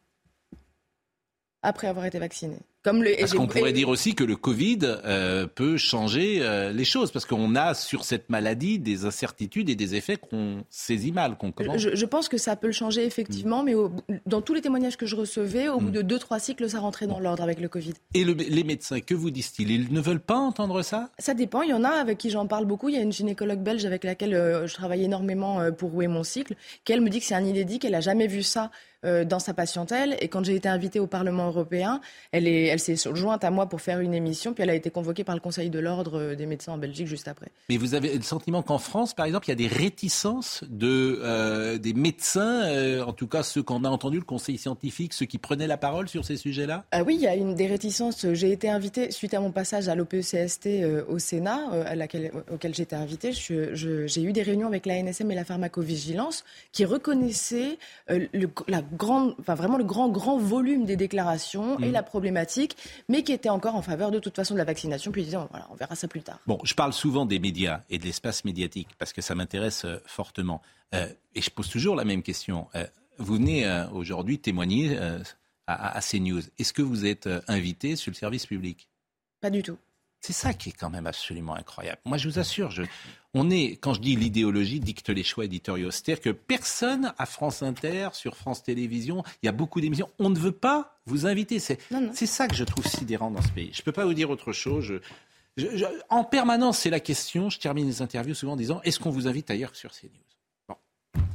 Après avoir été vacciné. Comme le, parce qu'on pourrait dire aussi que le Covid euh, peut changer euh, les choses, parce qu'on a sur cette maladie des incertitudes et des effets qu'on saisit mal, qu'on commence. Je, je, pense que ça peut le changer effectivement, mm. mais au, dans tous les témoignages que je recevais, au mm. bout de deux trois cycles, ça rentrait dans l'ordre avec le Covid. Et le, les médecins, que vous disent-ils? Ils ne veulent pas entendre ça? Ça dépend. Il y en a avec qui j'en parle beaucoup. Il y a une gynécologue belge avec laquelle euh, je travaille énormément pour rouer mon cycle, qui elle me dit que c'est un inédit, qu'elle a jamais vu ça euh, dans sa patientèle. Et quand j'ai été invitée au Parlement européen, elle, est, elle s'est jointe à moi pour faire une émission, puis elle a été convoquée par le Conseil de l'ordre euh, des médecins en Belgique juste après. Mais vous avez le sentiment qu'en France, par exemple, il y a des réticences de, euh, des médecins, euh, en tout cas ceux qu'on a entendu, le Conseil scientifique, ceux qui prenaient la parole sur ces sujets-là? Ah Oui, il y a une des réticences. J'ai été invitée, suite à mon passage à l'OPECST euh, au Sénat, à laquelle, auquel j'étais invitée, j'ai eu des réunions avec la NSM et la pharmacovigilance qui reconnaissaient le, la grande, enfin vraiment le grand, grand volume des déclarations mmh. et la problématique, mais qui était encore en faveur de toute façon de la vaccination, puis disant, voilà, on verra ça plus tard. Bon, je parle souvent des médias et de l'espace médiatique parce que ça m'intéresse euh, fortement. Euh, et je pose toujours la même question. Euh, vous venez aujourd'hui témoigner à, à, CNews. Est-ce que vous êtes invité sur le service public? Pas du tout. C'est ça qui est quand même absolument incroyable. Moi, je vous assure, je, on est, quand je dis l'idéologie, dicte les choix éditoriaux. C'est-à-dire que personne à France Inter, sur France Télévisions, il y a beaucoup d'émissions, on ne veut pas vous inviter. C'est, c'est ça que je trouve sidérant dans ce pays. Je ne peux pas vous dire autre chose. Je, je, je, en permanence, c'est la question. Je termine les interviews souvent en disant est-ce qu'on vous invite ailleurs sur CNews?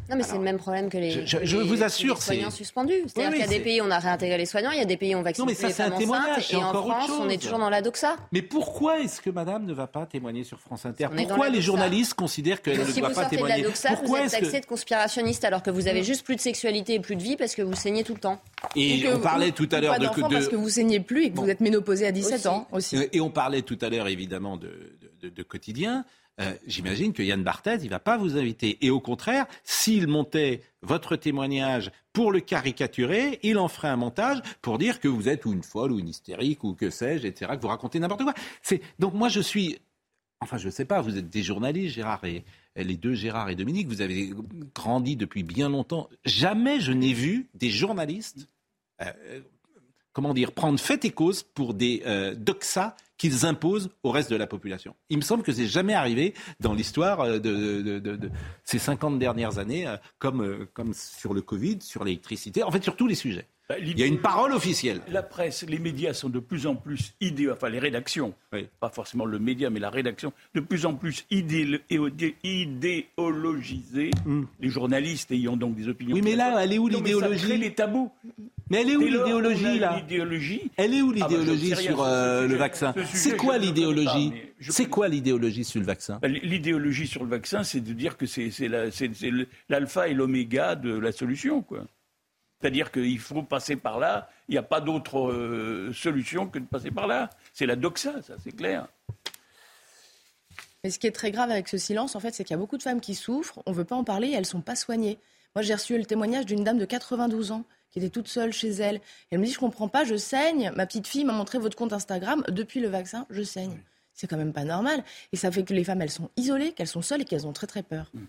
Non, mais c'est le même problème que les, je, je, je les, vous assure, les soignants suspendus. C'est-à-dire oui, qu'il y a des pays où on a réintégré les soignants, il y a des pays où on vaccine non, mais ça, les femmes un témoignage, et en France, on est toujours dans la doxa. Mais pourquoi est-ce que madame ne va pas témoigner sur France Inter Pourquoi les journalistes considèrent qu'elle ne si doit pas témoigner de la doxa, vous êtes taxé de conspirationniste alors que vous avez juste plus de sexualité et plus de vie parce que vous saignez tout le temps. Et, on parlait tout à l'heure de, parce que vous saignez plus et que vous êtes ménopausé à 17 aussi. ans aussi. Et on parlait tout à l'heure évidemment de, de, de quotidien. Euh, j'imagine que Yann Barthès, il va pas vous inviter. Et au contraire, s'il montait votre témoignage pour le caricaturer, il en ferait un montage pour dire que vous êtes ou une folle ou une hystérique ou que sais-je, etc., que vous racontez n'importe quoi. Donc moi, je suis... Enfin, je ne sais pas, vous êtes des journalistes, Gérard et les deux, Gérard et Dominique, vous avez grandi depuis bien longtemps. Jamais je n'ai vu des journalistes, euh, comment dire, prendre fait et cause pour des euh, doxas qu'ils imposent au reste de la population. Il me semble que c'est jamais arrivé dans l'histoire de, de, ces 50 dernières années, comme, comme sur le Covid, sur l'électricité, en fait sur tous les sujets. Bah, Il y a une parole officielle. La presse, les médias sont de plus en plus idéaux, enfin les rédactions, oui. pas forcément le média, mais la rédaction, de plus en plus idé idéologisées. Mm. Les journalistes ayant donc des opinions. Oui, mais là, elle est où l'idéologie les tabous. Mais elle est où l'idéologie là L'idéologie. Elle est où l'idéologie ah bah, sur euh, le vaccin C'est quoi l'idéologie C'est quoi l'idéologie sur le vaccin bah, L'idéologie sur le vaccin, c'est de dire que c'est l'alpha et l'oméga de la solution, quoi. C'est-à-dire qu'il faut passer par là. Il n'y a pas d'autre euh, solution que de passer par là. C'est la doxa, ça, c'est clair. Mais ce qui est très grave avec ce silence, en fait, c'est qu'il y a beaucoup de femmes qui souffrent. On ne veut pas en parler et elles ne sont pas soignées. Moi, j'ai reçu le témoignage d'une dame de 92 ans qui était toute seule chez elle. Elle me dit, je comprends pas, je saigne. Ma petite fille m'a montré votre compte Instagram. Depuis le vaccin, je saigne. Oui. C'est quand même pas normal. Et ça fait que les femmes, elles sont isolées, qu'elles sont seules et qu'elles ont très très peur. Mm.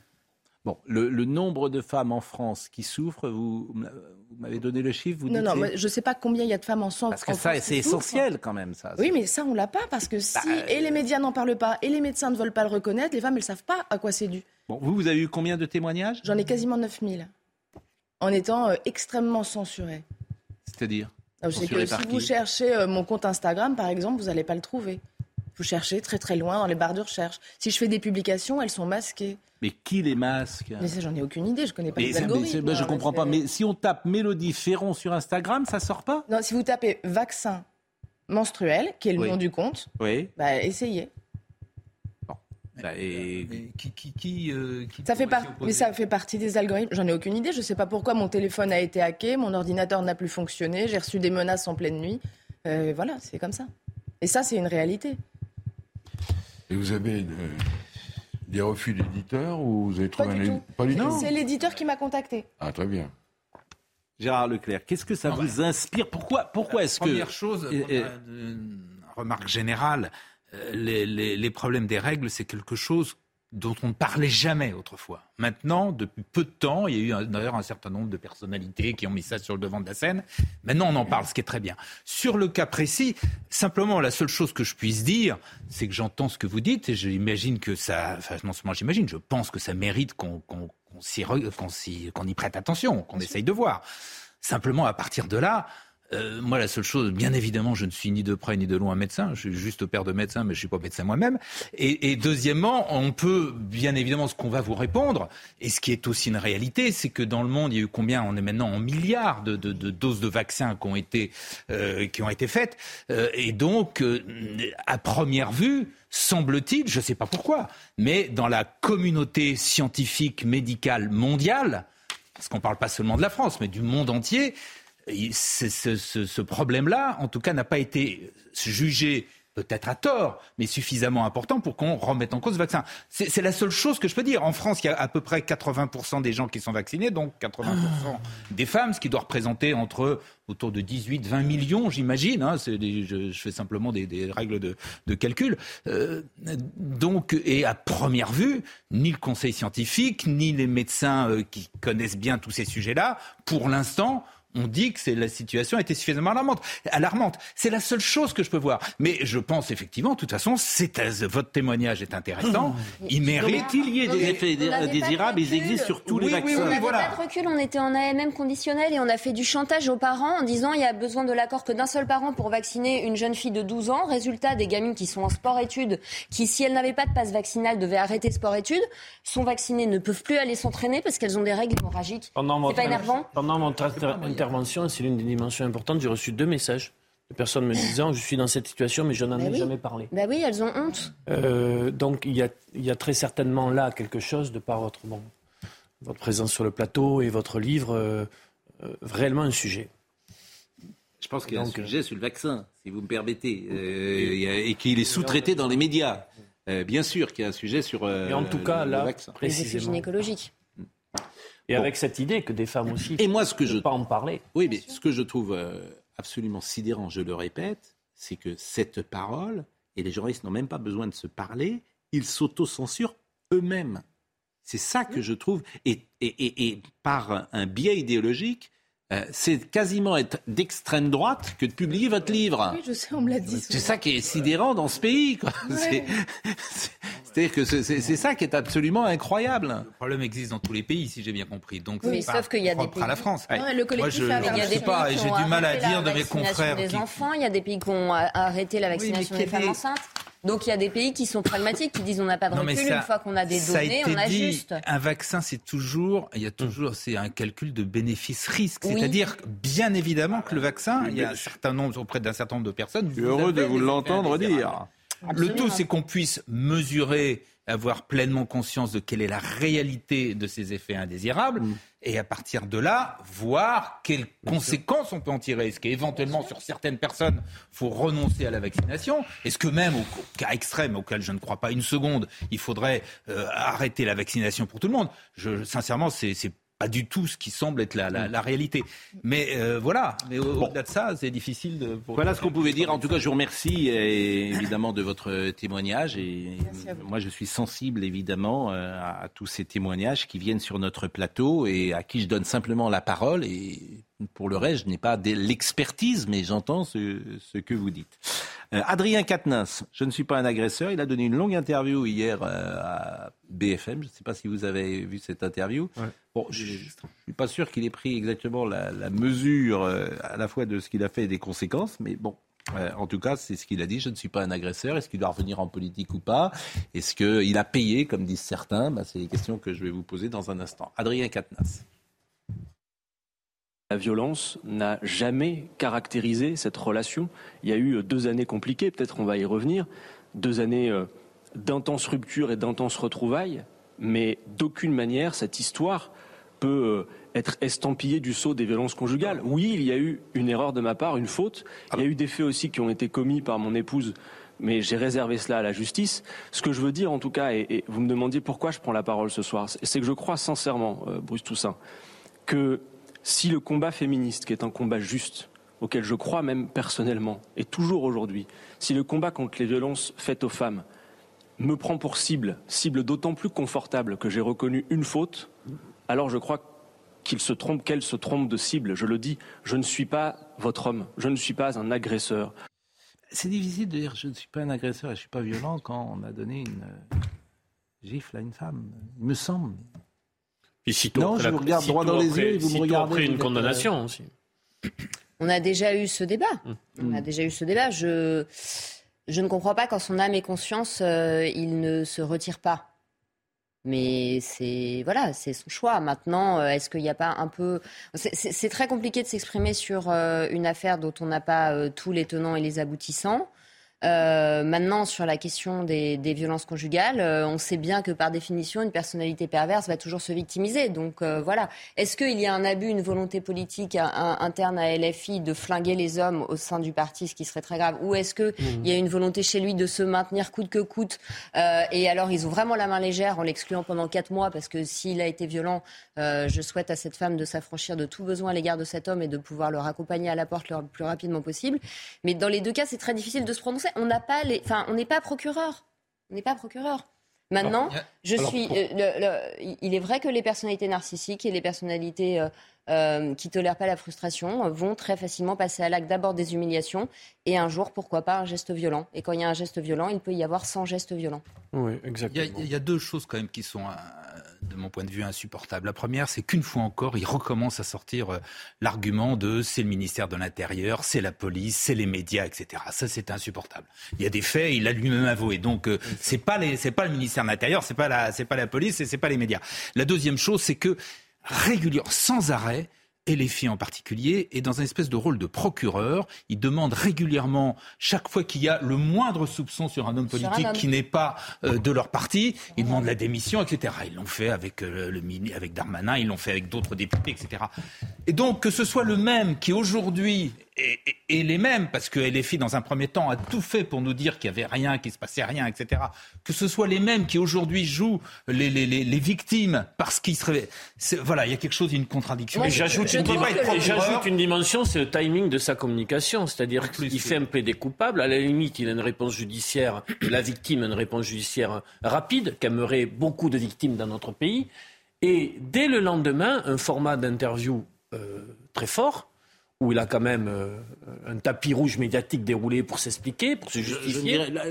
Bon, le, le, nombre de femmes en France qui souffrent, vous, vous m'avez donné le chiffre vous Non, non, je ne sais pas combien il y a de femmes en France. Parce que ça, c'est essentiel quand même, ça. Oui, mais ça, on l'a pas, parce que si bah, et les médias n'en parlent pas, et les médecins ne veulent pas le reconnaître, les femmes, elles ne savent pas à quoi c'est dû. Bon, vous, vous avez eu combien de témoignages? J'en ai quasiment 9000, en étant euh, extrêmement censurée. C'est-à-dire? Sais que si vous cherchez euh, mon compte Instagram, par exemple, vous n'allez pas le trouver. Vous cherchez très très loin dans les barres de recherche. Si je fais des publications, elles sont masquées. Mais qui les masque? Mais ça, j'en ai aucune idée. Je connais pas mais les algorithmes. Ben, je ne comprends pas. Mais si on tape Mélodie Ferron sur Instagram, ça sort pas? Non, si vous tapez vaccin menstruel, qui est le oui. nom du compte, oui. bah, essayez. Bon. Et... Mais qui, qui, qui, euh, qui ça fait par... Mais ça fait partie des algorithmes. J'en ai aucune idée. Je ne sais pas pourquoi mon téléphone a été hacké, mon ordinateur n'a plus fonctionné, j'ai reçu des menaces en pleine nuit. Euh, voilà, c'est comme ça. Et ça, c'est une réalité. Et vous avez euh, des refus d'éditeurs ou vous avez trouvé pas un tout. Pas du tout. C'est l'éditeur qui m'a contacté. Ah très bien. Gérard Leclerc, qu'est-ce que ça ah vous bah. inspire? Pourquoi, pourquoi est-ce que première chose, et, et... remarque générale, euh, les, les, les, problèmes des règles, c'est quelque chose dont on ne parlait jamais autrefois. Maintenant, depuis peu de temps, il y a eu d'ailleurs un certain nombre de personnalités qui ont mis ça sur le devant de la scène. Maintenant, on en parle, ce qui est très bien. Sur le cas précis, simplement, la seule chose que je puisse dire, c'est que j'entends ce que vous dites et j'imagine que ça, enfin, non seulement j'imagine, je pense que ça mérite qu'on y prête attention, qu'on essaye de voir. Simplement, à partir de là, euh, moi, la seule chose, bien évidemment, je ne suis ni de près ni de loin médecin. Je suis juste père de médecin, mais je suis pas médecin moi-même. Et, et, deuxièmement, on peut, bien évidemment, ce qu'on va vous répondre, et ce qui est aussi une réalité, c'est que dans le monde, il y a eu combien? On est maintenant en milliards de, de, de doses de vaccins qui ont été, euh, qui ont été faites. Euh, et donc, euh, à première vue, semble-t-il, je ne sais pas pourquoi, mais dans la communauté scientifique médicale mondiale, parce qu'on ne parle pas seulement de la France, mais du monde entier, ce, ce, ce problème-là, en tout cas, n'a pas été jugé peut-être à tort, mais suffisamment important pour qu'on remette en cause le vaccin. C'est la seule chose que je peux dire. En France, il y a à peu près 80% des gens qui sont vaccinés, donc 80% des femmes, ce qui doit représenter entre autour de 18-20 millions, j'imagine. Hein, je, je, fais simplement des, des règles de, de calcul. Euh, donc, et à première vue, ni le conseil scientifique, ni les médecins euh, qui connaissent bien tous ces sujets-là, pour l'instant, on dit que la situation était suffisamment alarmante. alarmante. C'est la seule chose que je peux voir. Mais je pense effectivement, de toute façon, c'est, votre témoignage est intéressant. Il mérite. qu'il y ait des effets désirables, ils existent sur tous les vaccins. on n'avait pas de recul, on était en AMM conditionnel et on a fait du chantage aux parents en disant il y a besoin de l'accord que d'un seul parent pour vacciner une jeune fille de 12 ans. Résultat, des gamines qui sont en sport-études, qui si elles n'avaient pas de passe vaccinale devaient arrêter sport-études, sont vaccinées, ne peuvent plus aller s'entraîner parce qu'elles ont des règles hémorragiques. C'est pas énervant Pendant mon intervention, c'est l'une des dimensions importantes. J'ai reçu deux messages de personnes me disant je suis dans cette situation, mais je n'en ai jamais parlé. Bah oui, elles ont honte. Euh, donc il y, a, il y, a, très certainement là quelque chose de par votre, bon, votre présence sur le plateau et votre livre, euh, euh, réellement un sujet. Je pense qu'il y a un sujet sur le vaccin, si vous me permettez, et, et qu'il est sous-traité dans les médias. bien sûr qu'il y a un sujet sur. et en tout cas, là, précisément. gynécologique. Et avec cette idée que des femmes aussi. Et moi, ce que je pas en parler. Oui, mais ce que je trouve euh, absolument sidérant, je le répète, c'est que cette parole et les journalistes n'ont même pas besoin de se parler, ils s'autocensurent eux-mêmes. C'est ça que je trouve, et, et, et, et, par un biais idéologique, euh, c'est quasiment être d'extrême droite que de publier votre livre. Oui, je sais, on me l'a dit. C'est ça qui est sidérant dans ce pays. C'est-à-dire que c'est ça qui est absolument incroyable. Le problème existe dans tous les pays, si j'ai bien compris. Donc, oui, sauf qu'il y a des pays. à la France. le collectif Moi, je, il y a des sais pas, j'ai du mal à dire de mes confrères. Des enfants, il y a des pays qui ont arrêté la vaccination des femmes enceintes. Donc il y a des pays qui sont pragmatiques, qui disent on n'a pas de recul une fois qu'on a des données, on ajuste. un vaccin, c'est toujours, il y a toujours, c'est un calcul de bénéfice-risque. C'est-à-dire, bien évidemment, que le vaccin, il y a un certain nombre auprès d'un certain nombre de personnes. Je suis heureux de vous l'entendre dire. Le tout, c'est qu'on puisse mesurer avoir pleinement conscience de quelle est la réalité de ces effets indésirables, mm. Et à partir de là, voir quelles conséquences on peut en tirer. Est-ce qu'éventuellement, sur certaines personnes, faut renoncer à la vaccination? Est-ce que même, au cas extrême, auquel je ne crois pas une seconde, il faudrait euh, arrêter la vaccination pour tout le monde? Je, Sincèrement, c'est pas du tout ce qui semble être la, la, la réalité. Mais euh, voilà, mais au-delà de ça, c'est difficile de... Voilà ce qu'on pouvait dire. En tout cas, je vous remercie et, évidemment de votre témoignage. Et moi, je suis sensible évidemment euh, à, tous ces témoignages qui viennent sur notre plateau et à qui je donne simplement la parole. Et pour le reste, je n'ai pas l'expertise, mais j'entends ce, ce, que vous dites. Euh, Adrien Quatennens, je ne suis pas un agresseur. Il a donné une longue interview hier euh, à BFM. Je ne sais pas si vous avez vu cette interview. Bon, je ne suis pas sûr qu'il ait pris exactement la, la mesure euh, à la fois de ce qu'il a fait et des conséquences, mais bon, euh, en tout cas, c'est ce qu'il a dit. Je ne suis pas un agresseur. Est-ce qu'il doit revenir en politique ou pas? Est-ce qu'il a payé, comme disent certains? Bah, C'est les questions que je vais vous poser dans un instant. Adrien Quatennens. La violence n'a jamais caractérisé cette relation. Il y a eu deux années compliquées, peut-être on va y revenir, deux années euh, d'intenses ruptures et d'intenses retrouvailles, mais d'aucune manière cette histoire peut euh, être estampillée du sceau des violences conjugales. Oui, il y a eu une erreur de ma part, une faute. Il y a eu des faits aussi qui ont été commis par mon épouse, mais j'ai réservé cela à la justice. Ce que je veux dire, en tout cas, et, vous me demandiez pourquoi je prends la parole ce soir, c'est que je crois sincèrement, euh, Bruce Toussaint, que si le combat féministe, qui est un combat juste, auquel je crois même personnellement, et toujours aujourd'hui, si le combat contre les violences faites aux femmes me prend pour cible, cible d'autant plus confortable que j'ai reconnu une faute, alors je crois qu'il se trompe, qu'elle se trompe de cible. Je le dis, je ne suis pas votre homme, je ne suis pas un agresseur. C'est difficile de dire je ne suis pas un agresseur et je ne suis pas violent quand on a donné une gifle à une femme, il me semble. Et si non, je vous regarde droit dans les yeux et vous me regardez. après une vous êtes, condamnation euh, aussi. On a déjà eu ce débat. Hum. On a déjà eu ce débat. Je, je ne comprends pas qu'en son âme et conscience, euh, il ne se retire pas. Mais c'est voilà, c'est son choix. Maintenant, euh, est-ce qu'il n'y a pas un peu C'est- très compliqué de s'exprimer sur euh, une affaire dont on n'a pas euh, tous les tenants et les aboutissants. Euh, maintenant, sur la question des, des violences conjugales, euh, on sait bien que par définition, une personnalité perverse va toujours se victimiser. Donc euh, voilà. Est-ce qu'il y a un abus, une volonté politique interne à LFI de flinguer les hommes au sein du parti, ce qui serait très grave? Ou est-ce qu'il Mhm. y a une volonté chez lui de se maintenir coûte que coûte Et alors, ils ont vraiment la main légère en l'excluant pendant quatre mois parce que s'il a été violent, je souhaite à cette femme de s'affranchir de tout besoin à l'égard de cet homme et de pouvoir le raccompagner à la porte le plus rapidement possible. Mais dans les deux cas, c'est très difficile de se prononcer. On n'a pas les, enfin, on n'est pas procureur. On n'est pas procureur. Maintenant, Alors, je alors, suis. pour- euh, le- le- il est vrai que les personnalités narcissiques et les personnalités euh, qui tolèrent pas la frustration vont très facilement passer à l'acte d'abord des humiliations et un jour, pourquoi pas, un geste violent. Et quand il y a un geste violent, il peut y avoir 100 gestes violents. Oui, Il y, a, exactement. il y a deux choses quand même qui sont, euh, de mon point de vue, insupportables. La première, c'est qu'une fois encore, il recommence à sortir euh, l'argument de c'est le ministère de l'Intérieur, c'est la police, c'est les médias, etc. Ça, c'est insupportable. Il y a des faits, il l'a lui-même avoué. Donc, euh, c'est pas les, c'est pas le ministère de l'Intérieur, c'est pas la, c'est pas la police et c'est pas les médias. La deuxième chose, c'est que régulièrement, sans arrêt, et les filles en particulier, est dans un espèce de rôle de procureur. Il demande régulièrement, chaque fois qu'il y a le moindre soupçon sur un homme un politique homme. qui n'est pas euh, de leur parti, ils demandent la démission, etc. Ils l'ont fait avec, euh, le, avec Darmanin, ils l'ont fait avec d'autres députés, etc. Et donc, que ce soit le même qui aujourd'hui est les mêmes, parce que LFI, dans un premier temps, a tout fait pour nous dire qu'il n'y avait rien, qu'il ne se passait rien, etc. Que ce soit les mêmes qui aujourd'hui jouent les, les, les, les victimes parce qu'ils seraient... c'est- Voilà, il y a quelque chose, une contradiction. Et j'ajoute une, et procureur. j'ajoute une dimension, c'est le timing de sa communication. C'est-à-dire qu'il fait un plaidé coupable. À la limite, il a une réponse judiciaire, la victime a une réponse judiciaire rapide, qu'aimerait beaucoup de victimes dans notre pays. Et dès le lendemain, un format d'interview euh, très fort, où il a quand même euh, un tapis rouge médiatique déroulé pour s'expliquer, pour se justifier. dirais, là,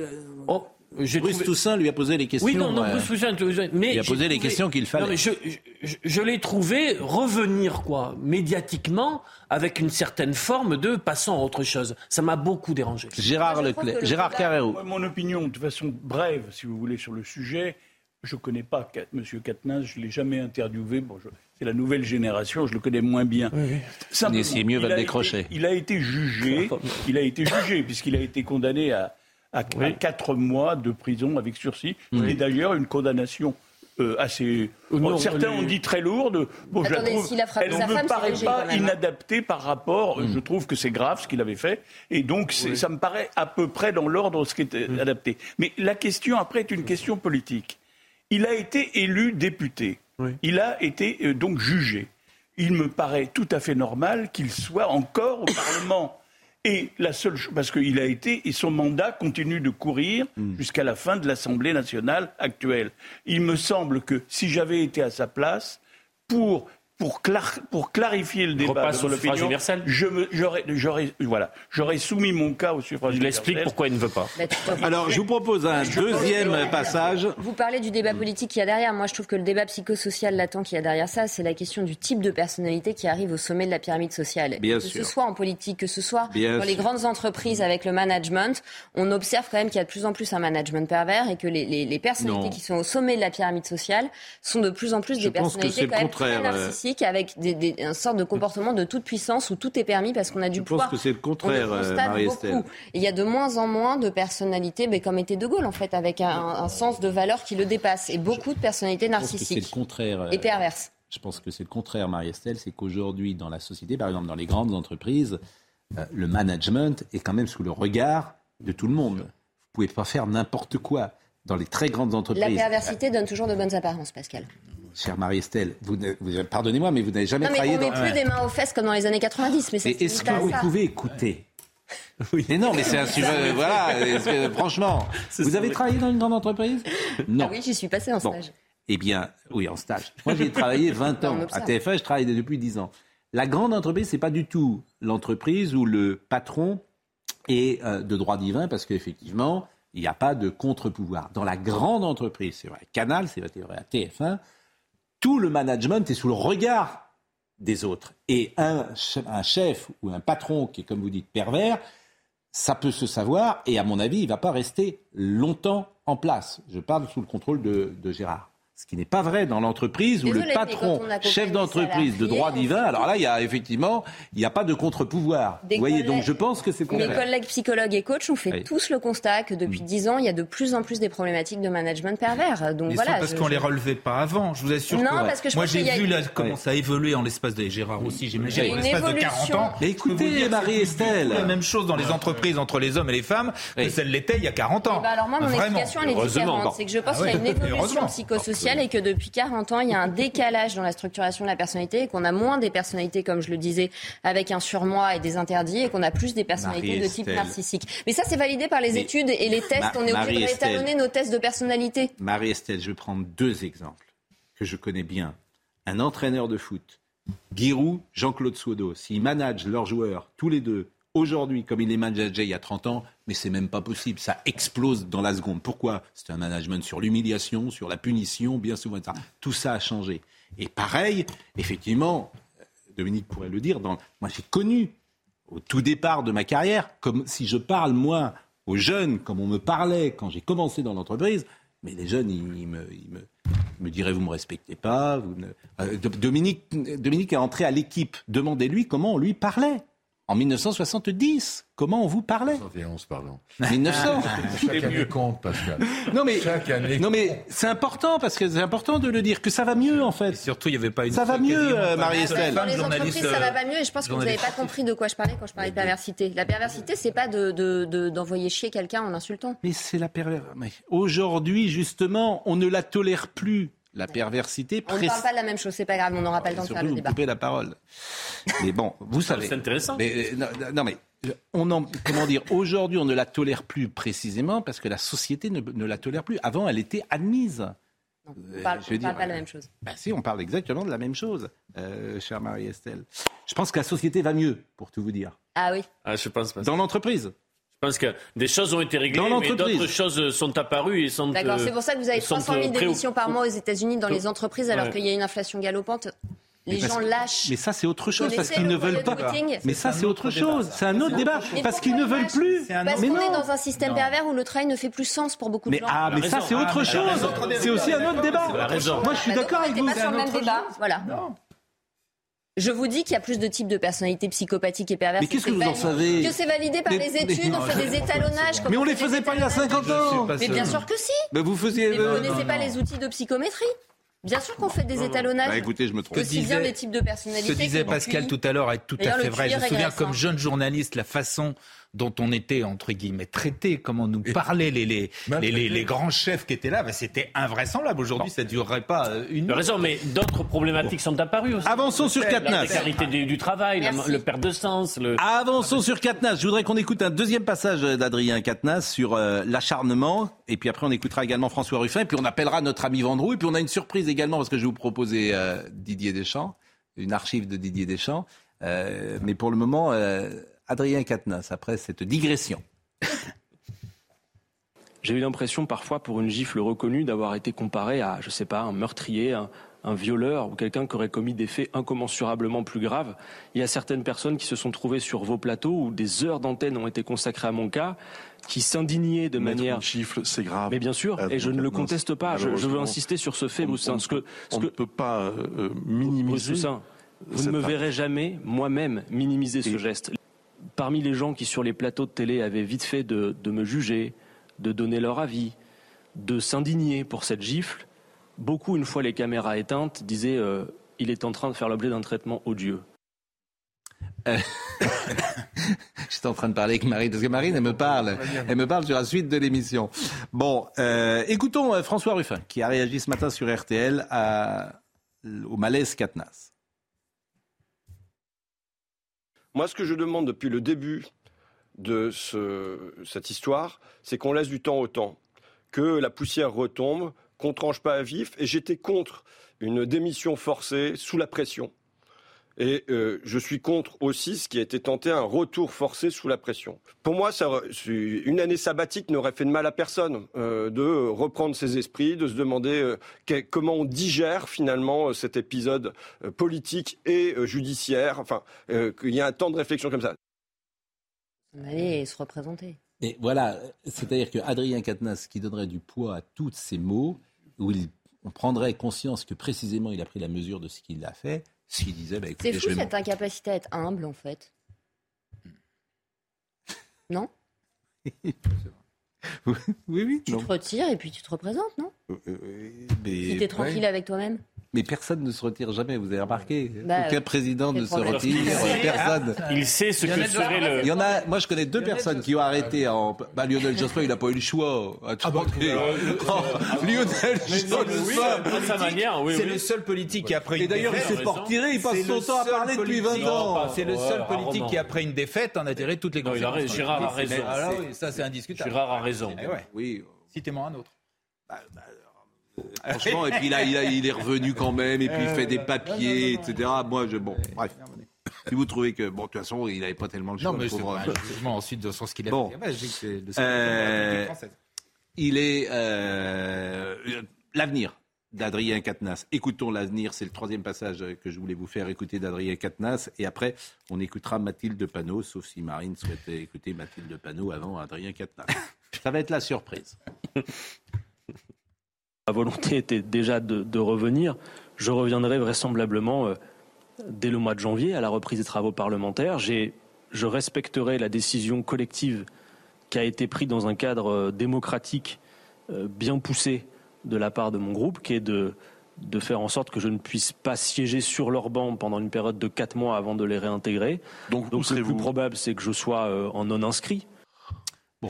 Oh, Bruce trouvé- Toussaint lui a posé les questions. Oui, non, non, euh, Bruce Toussaint, mais il a posé les trouvé- questions qu'il fallait. Non, mais je, je, je l'ai trouvé revenir, quoi, médiatiquement, avec une certaine forme de passant à autre chose. Ça m'a beaucoup dérangé. Gérard Leclerc, Gérard Carrero. Moi, mon opinion, de façon brève, si vous voulez, sur le sujet, je ne connais pas M. Katnas, je ne l'ai jamais interviewé. Bon, je- c'est la nouvelle génération, je le connais moins bien. Simplement, Mais c'est mieux, va il le a décrocher. été- il a été jugé, il a été jugé, puisqu'il a été condamné à, à, à quatre mois de prison avec sursis. Oui. Et d'ailleurs, une condamnation. euh, assez. Euh, non, certains les- ont dit très lourde. Bon, je la trouve- a elle ne me paraît pas hein. inadaptée par rapport. Mm. Je trouve que c'est grave ce qu'il avait fait. Et donc, ça me paraît à peu près dans l'ordre ce qui est Mm. adapté. Mais la question après est une question politique. Il a été élu député. Il a été euh, donc jugé. Il me paraît tout à fait normal qu'il soit encore au Parlement. Et la seule chose, parce qu'il a été, et son mandat continue de courir jusqu'à la fin de l'Assemblée nationale actuelle. Il me semble que si j'avais été à sa place, pour, pour, clar- pour clarifier le débat de au suffrage universel. je me- j'aurais, j'aurais, voilà, j'aurais soumis mon cas au suffrage Il explique universel. pourquoi il ne veut pas. Alors, je vous propose un deuxième passage. Vous parlez du débat politique qu'il y a derrière. Moi, je trouve que le débat psychosocial latent qu'il y a derrière ça, c'est la question du type de personnalité qui arrive au sommet de la pyramide sociale. Bien que sûr. ce soit en politique, que ce soit Bien dans les grandes entreprises avec le management, on observe quand même qu'il y a de plus en plus un management pervers et que les, les- les personnalités Non. qui sont au sommet de la pyramide sociale sont de plus en plus Je des pense que personnalités c'est le quand même contraire, très euh. Avec des, des, un sorte de comportement de toute puissance où tout est permis parce qu'on a du Je pense pouvoir. que c'est le contraire, euh, Marie-Estelle. il y a de moins en moins de personnalités, mais comme était De Gaulle en fait, avec un, un sens de valeur qui le dépasse. Et beaucoup de personnalités c'est le narcissiques contraire. euh, et perverses. Je pense que c'est le contraire, Marie-Estelle. C'est qu'aujourd'hui, dans la société, par exemple dans les grandes entreprises, euh, le management est quand même sous le regard de tout le monde. Vous pouvez pas faire n'importe quoi dans les très grandes La entreprises. perversité donne toujours de bonnes apparences, Pascal. Chère Marie-Estelle, vous, ne- vous- pardonnez-moi, mais vous n'avez jamais Non, mais travaillé on met dans... plus des mains aux fesses comme dans les années 90, mais se est-ce que vous ça. pouvez écouter? Mais non, mais c'est un sujet. voilà, franchement. Vous avez travaillé dans une grande entreprise Non. Ah oui, j'y suis passé en stage. Eh bien, oui, en stage. Moi, j'ai travaillé 20 ans. À TF1, je travaille depuis 10 ans. La grande entreprise, c'est pas du tout l'entreprise où le patron est euh, de droit divin, parce qu'effectivement, il n'y a pas de contre-pouvoir. Dans la grande entreprise, c'est vrai, Canal, c'est vrai, à TF1, tout le management est sous le regard des autres. Et un, chef ou un patron qui est, comme vous dites, pervers, ça peut se savoir, et à mon avis, il ne va pas rester longtemps en place. Je parle sous le contrôle de Gérard. Ce qui n'est pas vrai dans l'entreprise où le patron, chef d'entreprise de droit divin, alors là, il y a effectivement, il n'y a pas de contre-pouvoir. Vous voyez, donc je pense que c'est Mes collègues psychologues et coachs ont fait tous le constat que depuis dix ans, il y a de plus en plus des problématiques de management pervers. Donc Mais voilà. parce qu'on ne les relevait pas avant, je vous assure. Non, parce que je Moi, j'ai vu comment ça a évolué en l'espace de Gérard aussi, j'imagine, en l'espace de 40 ans. Mais écoutez, Marie-Estelle. la même chose dans les entreprises entre les hommes et les femmes que celle l'était il y a 40 ans. Eh ben alors moi, mon explication, elle est différente. C'est que je pense ah qu'il y a une évolution psychosociale et que depuis 40 ans, il y a un décalage dans la structuration de la personnalité et qu'on a moins des personnalités, comme je le disais, avec un surmoi et des interdits et qu'on a plus des personnalités de type narcissique. Mais ça, c'est validé par les études et les tests. on est obligé de rétalonner nos tests de personnalité. Marie-Estelle, je vais prendre deux exemples que je connais bien. Un entraîneur de foot, Giroud, Jean-Claude Suodo, s'ils managent leurs joueurs tous les deux aujourd'hui, comme il les manageait il y a 30 ans, mais c'est même pas possible. Ça explose dans la seconde. Pourquoi? C'est un management sur l'humiliation, sur la punition, bien souvent. Tout ça a changé. Et pareil, effectivement, Dominique pourrait le dire, dans... moi j'ai connu au tout départ de ma carrière, comme si je parle moi aux jeunes, comme on me parlait quand j'ai commencé dans l'entreprise, mais les jeunes, ils, me, me, diraient, vous ne me respectez pas. Euh, Dominique, Dominique est entré à l'équipe. Demandez-lui comment on lui parlait en 1970. Comment on vous parlait? 71, pardon. 1900. Chaque année compte, Pascal. Non mais, non mais c'est important parce que c'est important de le dire que ça va mieux en fait. surtout, il n'y avait pas une. Ça va mieux, euh, Marie-Estelle. Dans les entreprises, ça va pas mieux et je pense que vous n'avez pas compris de quoi je parlais quand je parlais de perversité. La perversité, c'est pas de, d'envoyer chier quelqu'un en insultant. Mais c'est la perversité. Aujourd'hui, justement, on ne la tolère plus la perversité. On ne parle pas de la même chose, c'est pas grave, on n'aura pas le temps de faire le débat. Vous coupez la parole. Mais bon, vous savez. C'est intéressant. Mais, euh, non, mais on en, comment dire, aujourd'hui, on ne la tolère plus précisément parce que la société ne, la tolère plus. Avant, elle était admise. on ne parle, pas de la même chose. Ben si, on parle exactement de la même chose, euh, chère Marie-Estelle. Je pense que la société va mieux, pour tout vous dire. Ah oui. Ah, je pense pas. Dans l'entreprise. Je pense que des choses ont été réglées, mais d'autres choses sont apparues et sont. D'accord, c'est pour ça que vous avez 300 000 démissions par mois aux États-Unis dans les entreprises, alors qu'il y a une inflation galopante. Les gens lâchent. Mais ça, c'est autre chose parce qu'ils ne veulent pas. Mais ça, c'est autre chose. C'est un autre débat parce qu'ils ne veulent plus. Parce qu'on est dans un système pervers où le travail ne fait plus sens pour beaucoup de gens. Ah, mais ça, c'est autre chose. C'est aussi un autre débat. Moi, je suis bah, d'accord avec vous. C'est pas sur le même débat. Voilà. Je vous dis qu'il y a plus de types de personnalités psychopathiques et perverses. Mais qu'est-ce que vous en savez Que c'est validé par les études, on fait des étalonnages. Mais on les faisait pas il y a 50 ans. Mais bien sûr que si. Mais vous faisiez. Mais vous ne connaissez pas les outils de psychométrie Bien sûr qu'on fait des étalonnages. Bah, écoutez, je me trompe. Aussi bien les types de personnalités. Ce que disait Pascal tout à l'heure est tout à fait vrai. Je me souviens comme jeune journaliste la façon dont on était, entre guillemets, traité, comment nous parlaient les, les, les, les, grands chefs qui étaient là, ben, c'était invraisemblable. Aujourd'hui, ça ne durerait pas euh, une. raison, mais d'autres problématiques sont apparues aussi. Avançons sur Katnas. La précarité du, travail, le perte de sens. Le... Avançons sur Katnas. Je voudrais qu'on écoute un deuxième passage d'Adrien Katnas sur euh, l'acharnement. Et puis après, on écoutera également François Ruffin. Et puis on appellera notre ami Vendroux. Et puis on a une surprise également parce que je vais vous proposer euh, Didier Deschamps, une archive de Didier Deschamps. mais pour le moment. Adrien Quatennens, après cette digression. J'ai eu l'impression parfois, pour une gifle reconnue, d'avoir été comparé à, je sais pas, un meurtrier, un, violeur ou quelqu'un qui aurait commis des faits incommensurablement plus graves. Il y a certaines personnes qui se sont trouvées sur vos plateaux où des heures d'antenne ont été consacrées à mon cas, qui s'indignaient de manière. Une c'est grave. Mais bien sûr, et je ne le conteste pas. Je, veux insister sur ce fait, Moussin. Ce que, ce on ne peut pas euh, minimiser. vous ne me verrez jamais moi-même minimiser ce geste parmi les gens qui sur les plateaux de télé avaient vite fait de, me juger, de donner leur avis, de s'indigner pour cette gifle, beaucoup, une fois les caméras éteintes, disaient euh, il est en train de faire l'objet d'un traitement odieux. Euh, j'étais en train de parler avec Marine, parce que Marine, elle me parle. Elle me parle sur la suite de l'émission. Bon, euh, écoutons François Ruffin, qui a réagi ce matin sur RTL au malaise Katnas. Moi, ce que je demande depuis le début de cette histoire, c'est qu'on laisse du temps au temps, que la poussière retombe, qu'on tranche pas à vif. Et j'étais contre une démission forcée sous la pression. Et euh, je suis contre aussi ce qui a été tenté, un retour forcé sous la pression. Pour moi, ça, une année sabbatique n'aurait fait de mal à personne euh, de reprendre ses esprits, de se demander euh, comment on digère finalement cet épisode politique et judiciaire. Enfin, qu'il y a un temps de réflexion comme ça. Aller se représenter. Et voilà, c'est-à-dire que Adrien Quatennens, qui donnerait du poids à tous ces mots, où il, on prendrait conscience que précisément il a pris la mesure de ce qu'il a fait, s'il disait, bah, C'est fou cette incapacité à être humble, en fait. Non oui, oui. Tu te retires et puis tu te représentes, non euh, euh, mais... Si t'es tranquille avec toi-même mais personne ne se retire jamais, vous avez remarqué. Bah, Aucun président ne se retire, personne. Il sait ce que serait le. Il y en a, moi je connais deux personnes qui ont arrêté en. Bah, Lionel Jospin, il n'a pas eu le choix. Ah, bah, Lionel Jospin, sa manière, oui. C'est le seul politique qui a pris une défaite. Et d'ailleurs, il s'est pas retiré, il passe son temps à parler depuis 20 ans. C'est le seul politique qui, après une défaite, en a tiré toutes les conséquences. Gérard a raison. Ah ça c'est indiscutable. Gérard a raison. Eh oui. Citez-moi un autre. Franchement, et puis là, il, est revenu quand même, et puis il fait des papiers, etc. Moi, je, bon, bref. Si vous trouvez que, bon, de toute façon, il n'avait pas tellement le choix. Non, mais c'est ensuite de ce qu'il a bon. fait. Euh, il est euh, l'avenir d'Adrien Quatennens. Écoutons l'avenir, c'est le troisième passage que je voulais vous faire écouter d'Adrien Quatennens. Et après, on écoutera Mathilde Panot, sauf si Marine souhaitait écouter Mathilde Panot avant Adrien Quatennens. Ça va être la surprise. Ma volonté était déjà de, revenir. Je reviendrai vraisemblablement euh, dès le mois de janvier à la reprise des travaux parlementaires. Je respecterai la décision collective qui a été prise dans un cadre euh, démocratique euh, bien poussé de la part de mon groupe, qui est de, de faire en sorte que je ne puisse pas siéger sur leur banc pendant une période de quatre mois avant de les réintégrer. Donc, Donc le plus probable, c'est que je sois en non inscrit. Bon,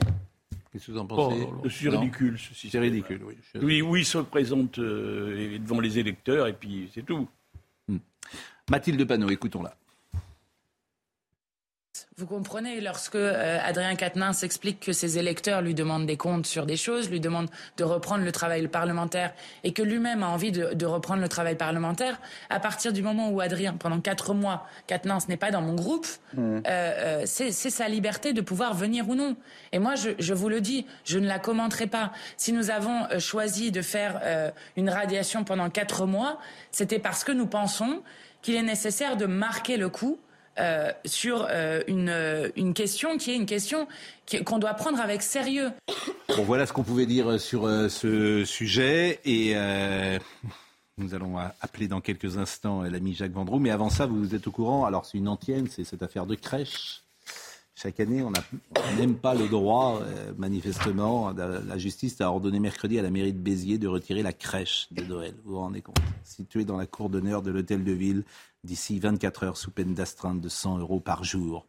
Qu'est-ce que vous en pensez oh, C'est ridicule, ceci. C'est ridicule, oui. Oui, oui, il se présente euh, devant les électeurs et puis c'est tout. Hmm. Mathilde Panot, écoutons-la. Vous comprenez, lorsque euh, Adrien Quatennens s'explique que ses électeurs lui demandent des comptes sur des choses, lui demandent de reprendre le travail parlementaire et que lui-même a envie de, reprendre le travail parlementaire, à partir du moment où Adrien, pendant quatre mois, Quatennens n'est pas dans mon groupe, mmh. euh, euh, c'est sa liberté de pouvoir venir ou non. Et moi, je, je, vous le dis, je ne la commenterai pas. Si nous avons choisi de faire une radiation pendant quatre mois, c'était parce que nous pensons qu'il est nécessaire de marquer le coup euh, sur euh, une, euh, une, question qui est une question qu'on doit prendre avec sérieux. Bon, voilà ce qu'on pouvait dire sur ce sujet et nous allons appeler dans quelques instants l'ami Jacques Vendroux. Mais avant ça, vous êtes au courant, alors c'est une antienne, c'est cette affaire de crèche. Chaque année, on n'aime pas le droit, manifestement. La justice a ordonné mercredi à la mairie de Béziers de retirer la crèche de Noël. Vous vous rendez compte? Située dans la cour d'honneur de l'hôtel de ville d'ici 24 heures sous peine d'astreinte de 100 euros par jour.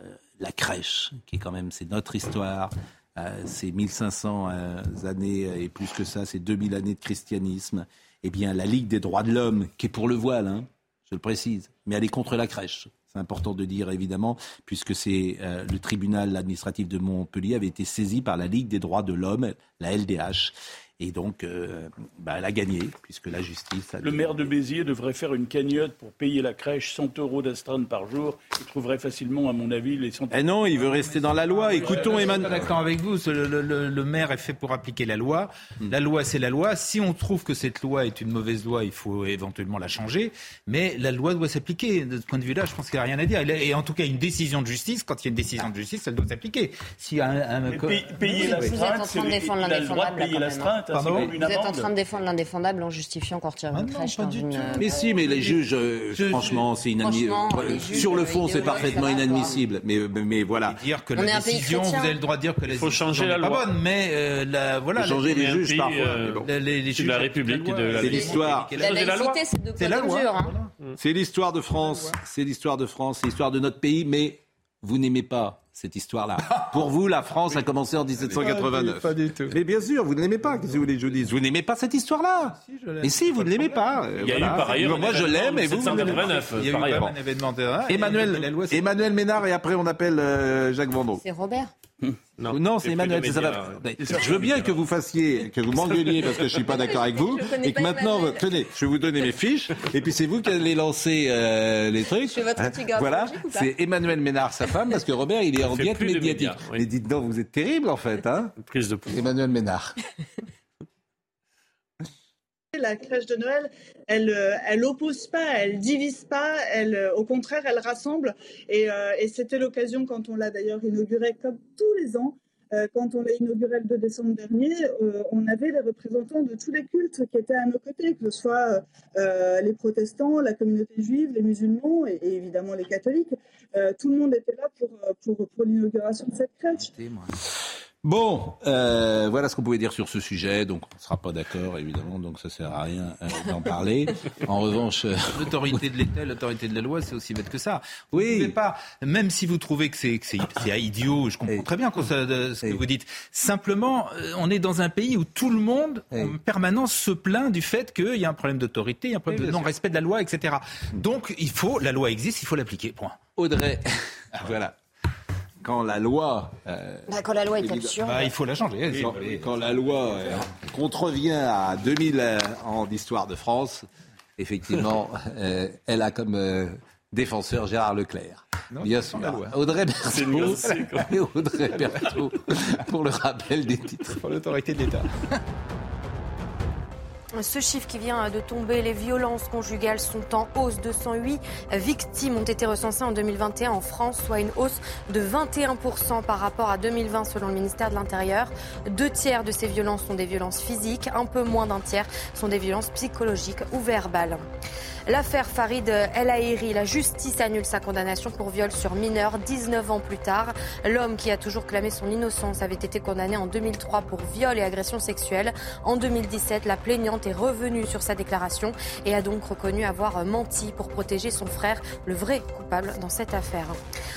Euh, la crèche, qui est quand même, c'est notre histoire. Euh, c'est 1500 euh, années et plus que ça, c'est 2000 années de christianisme. Eh bien, la Ligue des droits de l'homme, qui est pour le voile, hein, je le précise, mais elle est contre la crèche. C'est important de dire évidemment, puisque c'est le tribunal administratif de Montpellier avait été saisi par la Ligue des droits de l'homme, la LDH. Et donc, euh, bah, elle a gagné, puisque la justice a... Le maire de Béziers devrait faire une cagnotte pour payer la crèche 100 euros d'astreinte par jour. Il trouverait facilement, à mon avis, les 100 Eh non, il veut rester dans la loi. Écoutons Emmanuel. D'accord avec vous, le, maire est fait pour appliquer la loi. Hmm. La loi, c'est la loi. Si on trouve que cette loi est une mauvaise loi, il faut éventuellement la changer. Mais la loi doit s'appliquer. De ce point de vue-là, je pense qu'il n'y a rien à dire. Et en tout cas, une décision de justice, quand il y a une décision de justice, elle doit s'appliquer. Si un, un... payer l'astreinte, il a le droit de payer l'astreinte. Vous êtes en train de défendre l'indéfendable en justifiant qu'on retire une crèche dans une... Mais si, mais les juges, euh, franchement, c'est inadmissible. Sur le fond, c'est parfaitement inadmissible. Mais, mais voilà. Dire que la décision, vous avez le droit de dire que la décision faut changer la loi. pas bonne, mais euh, la, voilà. Faut changer les juges parfois. Euh, les juges de la République. C'est l'histoire. La laïcité, c'est de quoi hein. C'est l'histoire de France. C'est l'histoire de France. C'est l'histoire de notre pays, mais vous n'aimez pas cette histoire-là. Pour vous, la France a commencé en 1789. Pas du tout. Mais bien sûr, vous ne l'aimez pas. Qu'est-ce que vous voulez que je vous dise Vous n'aimez pas cette histoire-là Si, je l'aime. Et si, vous ne l'aimez pas. Il y a eu par ailleurs. Moi, un je l'aime et vous, vous ne l'aimez pas. 789. Il y a eu par ailleurs. un événement terrain. et Emmanuel, Ménard et après on appelle euh, Jacques Vendroux. C'est Robert. Non, c'est Emmanuel. c'est ça va- Je veux bien que vous fassiez, que vous m'engueuliez parce que je suis pas d'accord avec vous, et que maintenant, Emmanuel. tenez, je vais vous donner mes fiches, et puis c'est vous qui allez lancer euh, les trucs. Je suis votre petit gars, Voilà, pas c'est Emmanuel Ménard, sa femme, parce que Robert, il est en diète médiatique. médias, oui. Mais dites donc, vous êtes terrible en fait, hein Prise de pouvoir. Emmanuel Ménard. La crèche de Noël, elle, euh, elle oppose pas, elle divise pas, elle, euh, au contraire, elle rassemble. Et, euh, et c'était l'occasion, quand on l'a d'ailleurs inauguré comme tous les ans, quand on l'a inauguré le 2 décembre dernier, on avait les représentants de tous les cultes qui étaient à nos côtés, que ce soit les protestants, la communauté juive, les musulmans et, évidemment les catholiques. Tout le monde était là pour, pour, pour l'inauguration de cette crèche. Bon, euh, voilà ce qu'on pouvait dire sur ce sujet. Donc, on ne sera pas d'accord, évidemment. Donc, ça sert à rien euh, d'en parler. En revanche, euh, L'autorité de l'État, l'autorité de la loi, c'est aussi bête que ça. Vous Oui. pouvez pas, même si vous trouvez que c'est que c'est c'est idiot, je comprends très bien ce que vous dites. Simplement, euh, on est dans un pays où tout le monde, en permanence, se plaint du fait qu'il y a un problème d'autorité, il y a un problème de non-respect de la loi, etc. Donc, il faut, la loi existe, il faut l'appliquer. Point. Audrey, voilà. Quand la loi euh, Bah, quand la loi est absurde. Bah, il faut la changer. Et quand, et quand la loi euh, contrevient à 2000 euh, ans d'histoire de France, effectivement, euh, elle a comme euh, défenseur Gérard Leclerc. Non, Bien sûr. la loi. Audrey Berthaud Audrey Berthaud pour le rappel des titres. Pour l'autorité de l'État. Ce chiffre qui vient de tomber, les violences conjugales sont en hausse. 208 victimes ont été recensées en 2021 en France, soit une hausse de 21% par rapport à 2020 selon le ministère de l'Intérieur. Deux tiers de ces violences sont des violences physiques, un peu moins d'un tiers sont des violences psychologiques ou verbales. L'affaire Farid El Haïri, la justice annule sa condamnation pour viol sur mineur 19 ans plus tard. L'homme qui a toujours clamé son innocence avait été condamné en 2003 pour viol et agression sexuelle. En 2017, la plaignante est revenue sur sa déclaration et a donc reconnu avoir menti pour protéger son frère, le vrai coupable dans cette affaire.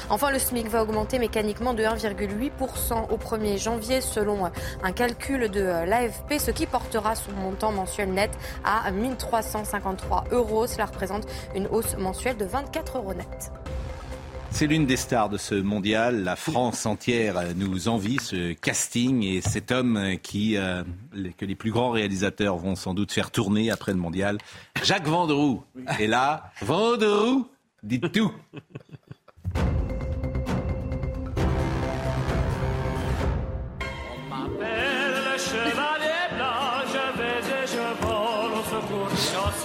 Enfin, le SMIC va augmenter mécaniquement de 1,8% au 1er janvier selon un calcul de l'AFP, ce qui portera son montant mensuel net à 1353 euros. Cela représente une hausse mensuelle de 24 euros net. C'est l'une des stars de ce mondial. La France entière nous envie ce casting et cet homme euh, que les plus grands réalisateurs vont sans doute faire tourner après le mondial. Jacques Vendroux est là. Vendroux, dites tout.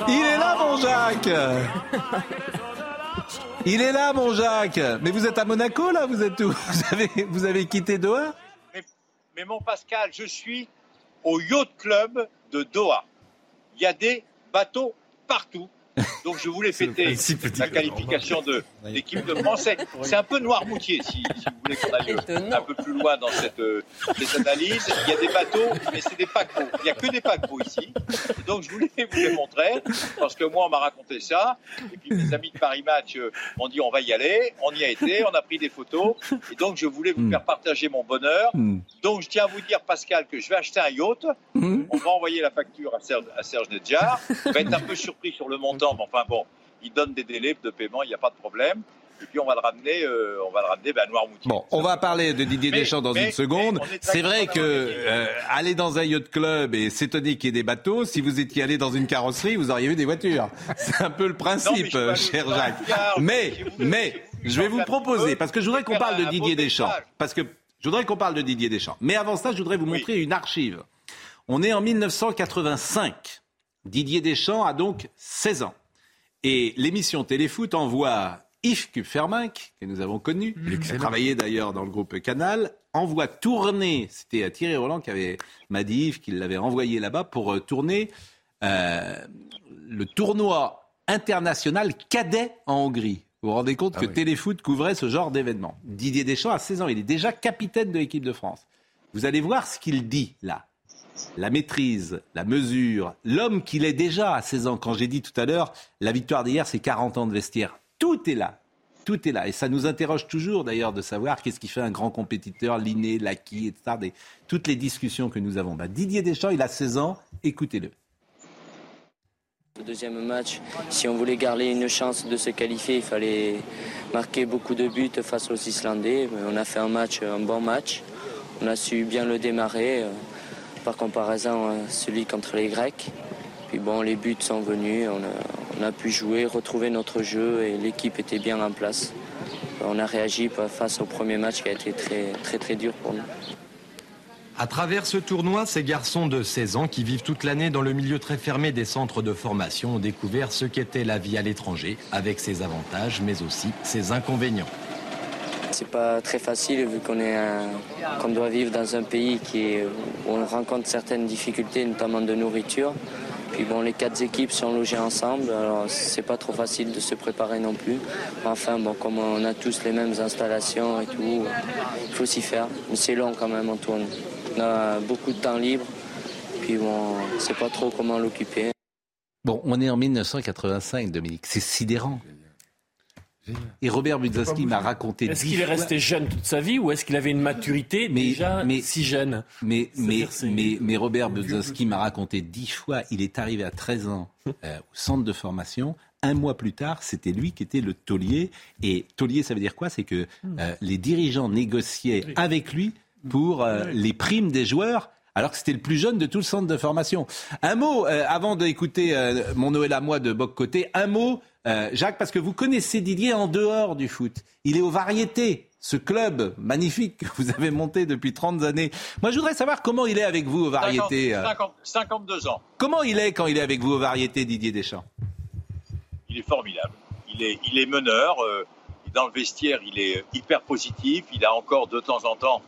Il est là, mon Jacques. Il est là, mon Jacques. Mais vous êtes à Monaco, là Vous êtes où? Vous avez, vous avez quitté Doha? Mais mon Pascal, je suis au Yacht Club de Doha. Il y a des bateaux partout. Donc je voulais fêter la qualification de l'équipe de français. C'est un peu Noirmoutier, si, si vous voulez qu'on aille un peu plus loin dans cette, euh, cette analyse. Il y a des bateaux, mais c'est des paquebots. Il n'y a que des paquebots ici. Et donc je voulais vous les montrer, parce que moi on m'a raconté ça. Et puis mes amis de Paris Match euh, m'ont dit on va y aller. On y a été, on a pris des photos. Et donc je voulais vous faire partager mon bonheur. Donc je tiens à vous dire Pascal que je vais acheter un yacht. On va envoyer la facture à Serge, à Serge Nedjar. On va être un peu surpris sur le montant, mais enfin bon, il donne des délais de paiement, il n'y a pas de problème. Et puis on va le ramener, euh, on va le ramener ben, à Noirmoutier. Bon, on va parler de Didier Mais- Deschamps dans mais- une seconde. C'est vrai que euh, aller dans un yacht club et s'étonner qu'il y ait des bateaux, si vous étiez allé dans une carrosserie, vous auriez vu des voitures. C'est un peu le principe, cher Jacques. Mais, mais, je vais vous proposer, parce que je voudrais qu'on parle de Didier Deschamps. Parce que je voudrais qu'on parle de Didier Deschamps. Mais avant ça, je voudrais vous montrer une archive. On est en 1985. Didier Deschamps a donc 16 ans. Et l'émission Téléfoot envoie Yves Kupfermink, que nous avons connu, qui a travaillé d'ailleurs dans le groupe Canal, envoie tourner, c'était Thierry Roland qui avait, m'a dit Yves qu'il l'avait envoyé là-bas pour euh, tourner euh, le tournoi international cadet en Hongrie. Vous vous rendez compte que Téléfoot couvrait ce genre d'événement. Didier Deschamps a 16 ans, il est déjà capitaine de l'équipe de France. Vous allez voir ce qu'il dit là la maîtrise, la mesure, l'homme qu'il est déjà à 16 ans. Quand j'ai dit tout à l'heure, la victoire d'hier, c'est 40 ans de vestiaire. Tout est là. Tout est là. Et ça nous interroge toujours d'ailleurs de savoir qu'est-ce qui fait un grand compétiteur, l'inné, l'acquis, etc. toutes les discussions que nous avons. Bah, Didier Deschamps, il a 16 ans, écoutez-le. Le deuxième match, si on voulait garder une chance de se qualifier, il fallait marquer beaucoup de buts face aux Islandais. On a fait un match, un bon match. On a su bien le démarrer, par comparaison à celui contre les Grecs. Puis bon, les buts sont venus, on a, pu jouer, retrouver notre jeu et l'équipe était bien en place. On a réagi face au premier match qui a été très très très dur pour nous. À travers ce tournoi, ces garçons de 16 ans qui vivent toute l'année dans le milieu très fermé des centres de formation ont découvert ce qu'était la vie à l'étranger, avec ses avantages mais aussi ses inconvénients. C'est pas très facile vu qu'on est qu'on doit vivre dans un pays qui où on rencontre certaines difficultés, notamment de nourriture. Puis bon, les quatre équipes sont logées ensemble, alors c'est pas trop facile de se préparer non plus. Enfin, bon, comme on a tous les mêmes installations et tout, il faut s'y faire. Mais c'est long quand même, on tourne. On a beaucoup de temps libre, puis bon, on sait pas trop comment l'occuper. Bon, on est en 1985, Dominique. C'est sidérant. Et Robert Budzinski m'a raconté. Est-ce qu'il est resté jeune toute sa vie ou est-ce qu'il avait une maturité mais, déjà mais, si jeune mais, mais, mais, mais, Robert Budzinski m'a raconté dix fois. Il est arrivé à 13 ans euh, au centre de formation. Un mois plus tard, c'était lui qui était le taulier. Et taulier, ça veut dire quoi? C'est que euh, les dirigeants négociaient avec lui pour euh, les primes des joueurs alors que c'était le plus jeune de tout le centre de formation. Un mot, avant d'écouter mon Noël à moi de Boc Côté, un mot euh, Jacques, parce que vous connaissez Didier en dehors du foot. Il est aux variétés, ce club magnifique que vous avez monté depuis 30 années. Moi, je voudrais savoir comment il est avec vous aux variétés. 52 euh. ans. Comment il est quand il est avec vous aux variétés, Didier Deschamps? Il est formidable. Il est, il est meneur. Euh, dans le vestiaire, il est hyper positif. Il a encore de temps en temps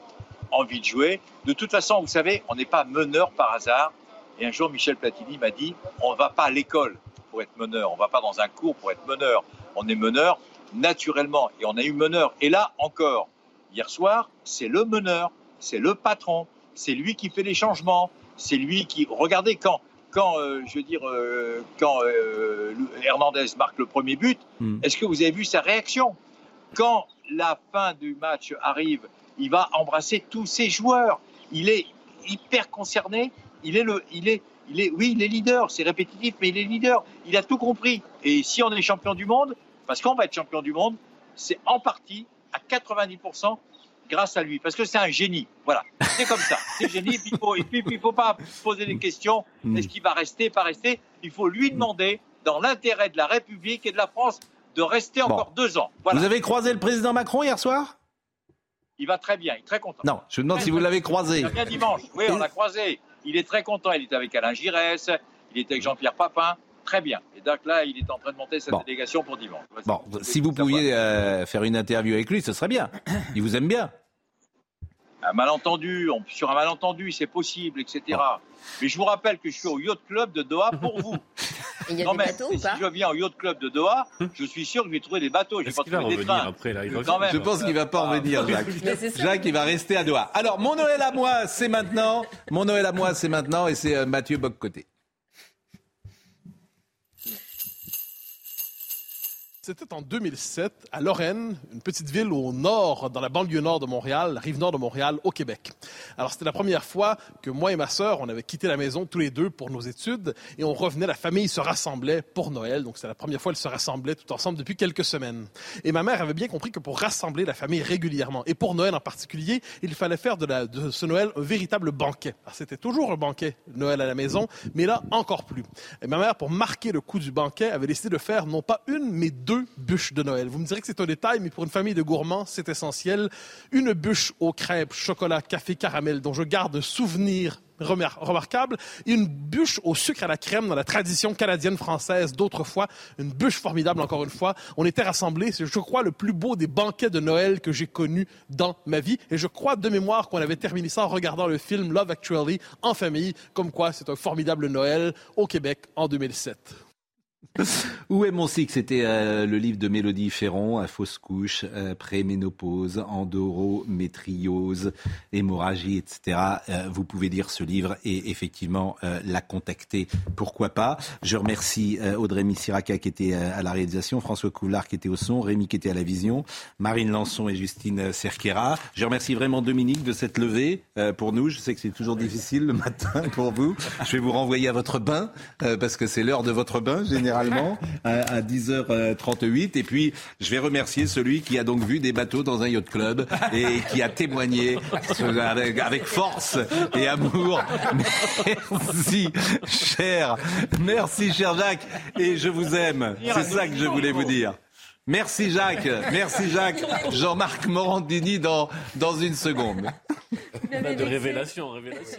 envie de jouer. De toute façon, vous savez, on n'est pas meneur par hasard. Et un jour, Michel Platini m'a dit, on ne va pas à l'école être meneur. On va pas dans un cours pour être meneur. On est meneur naturellement. Et on a eu meneur. Et là encore, hier soir, c'est le meneur, c'est le patron, c'est lui qui fait les changements, c'est lui qui. Regardez quand. Quand, euh, je veux dire, euh, quand euh, Hernandez marque le premier but, hmm. est-ce que vous avez vu sa réaction? Quand la fin du match arrive, il va embrasser tous ses joueurs. Il est hyper concerné. Il est le, il est, il est, oui, il est leader, c'est répétitif, mais il est leader. Il a tout compris. Et si on est champion du monde, parce qu'on va être champion du monde, c'est en partie, à 90%, grâce à lui. Parce que c'est un génie. Voilà. C'est comme ça. C'est génie. Et puis, il ne faut, pas poser des questions. Mm. Est-ce qu'il va rester, pas rester? Il faut lui demander, dans l'intérêt de la République et de la France, de rester encore deux ans. Vous avez croisé le président Macron hier soir? Il va très bien. Il est très content. Non, je me demande si vous l'avez croisé. Il dimanche. Oui, on l'a croisé. Il est très content. Il est avec Alain Giresse, il est avec Jean-Pierre Papin. Très bien. Et donc là, il est en train de monter sa délégation pour dimanche. Bon, si vous pouviez euh, faire une interview avec lui, ce serait bien. Il vous aime bien. Un malentendu, sur un malentendu, c'est possible, etc. Mais je vous rappelle que je suis au Yacht Club de Doha pour vous. Il y a des bateaux ou pas Si je viens au Yacht Club de Doha, je suis sûr que je vais trouver des bateaux. Je vais pas trouver des trains. Après, là, il je pense qu'il va pas en venir, Jacques. Jacques, il va rester à Doha. Alors, mon Noël à moi, c'est maintenant. Mon Noël à moi, c'est maintenant, et c'est euh, Mathieu Boccoté. C'était en 2007, à Lorraine, une petite ville au nord, dans la banlieue nord de Montréal, la rive nord de Montréal, au Québec. Alors, c'était la première fois que moi et ma sœur, on avait quitté la maison tous les deux pour nos études et on revenait, la famille se rassemblait pour Noël. Donc, c'était la première fois qu'elle se rassemblait tout ensemble depuis quelques semaines. Et ma mère avait bien compris que pour rassembler la famille régulièrement, et pour Noël en particulier, il fallait faire de, ce Noël un véritable banquet. C'était toujours un banquet, Noël à la maison, mais là, encore plus. Et ma mère, pour marquer le coup du banquet, avait décidé de faire non pas une, mais deux bûches de Noël. Vous me direz que c'est un détail, mais pour une famille de gourmands, c'est essentiel. Une bûche aux crêpes, chocolat, café, caramel, dont je garde souvenir remarquable, et une bûche au sucre à la crème dans la tradition canadienne-française d'autrefois. Une bûche formidable, encore une fois. On était rassemblés. C'est, je crois, le plus beau des banquets de Noël que j'ai connu dans ma vie. Et je crois de mémoire qu'on avait terminé ça en regardant le film Love Actually en famille, comme quoi c'est un formidable Noël au Québec en 2007. Où est mon cycle? C'était euh, le livre de Mélodie Ferron, à fausse couche, euh, préménopause, endorométriose, hémorragie, etc. Euh, vous pouvez lire ce livre et effectivement la contacter. Pourquoi pas? Je remercie Audrey Missiraka qui était à la réalisation, François Coulard qui était au son, Rémi qui était à la vision, Marine Lançon et Justine Cerquera. Je remercie vraiment Dominique de cette levée pour nous. Je sais que c'est toujours difficile le matin pour vous. Je vais vous renvoyer à votre bain parce que c'est l'heure de votre bain généralement à, 10h38. Et puis, je vais remercier celui qui a donc vu des bateaux dans un yacht club et qui a témoigné avec, force et amour. Merci, cher. Merci, cher Jacques. Et je vous aime. C'est ça que je voulais vous dire. Merci Jacques, merci Jacques. Jean-Marc Morandini dans, dans une seconde. De révélation, révélation.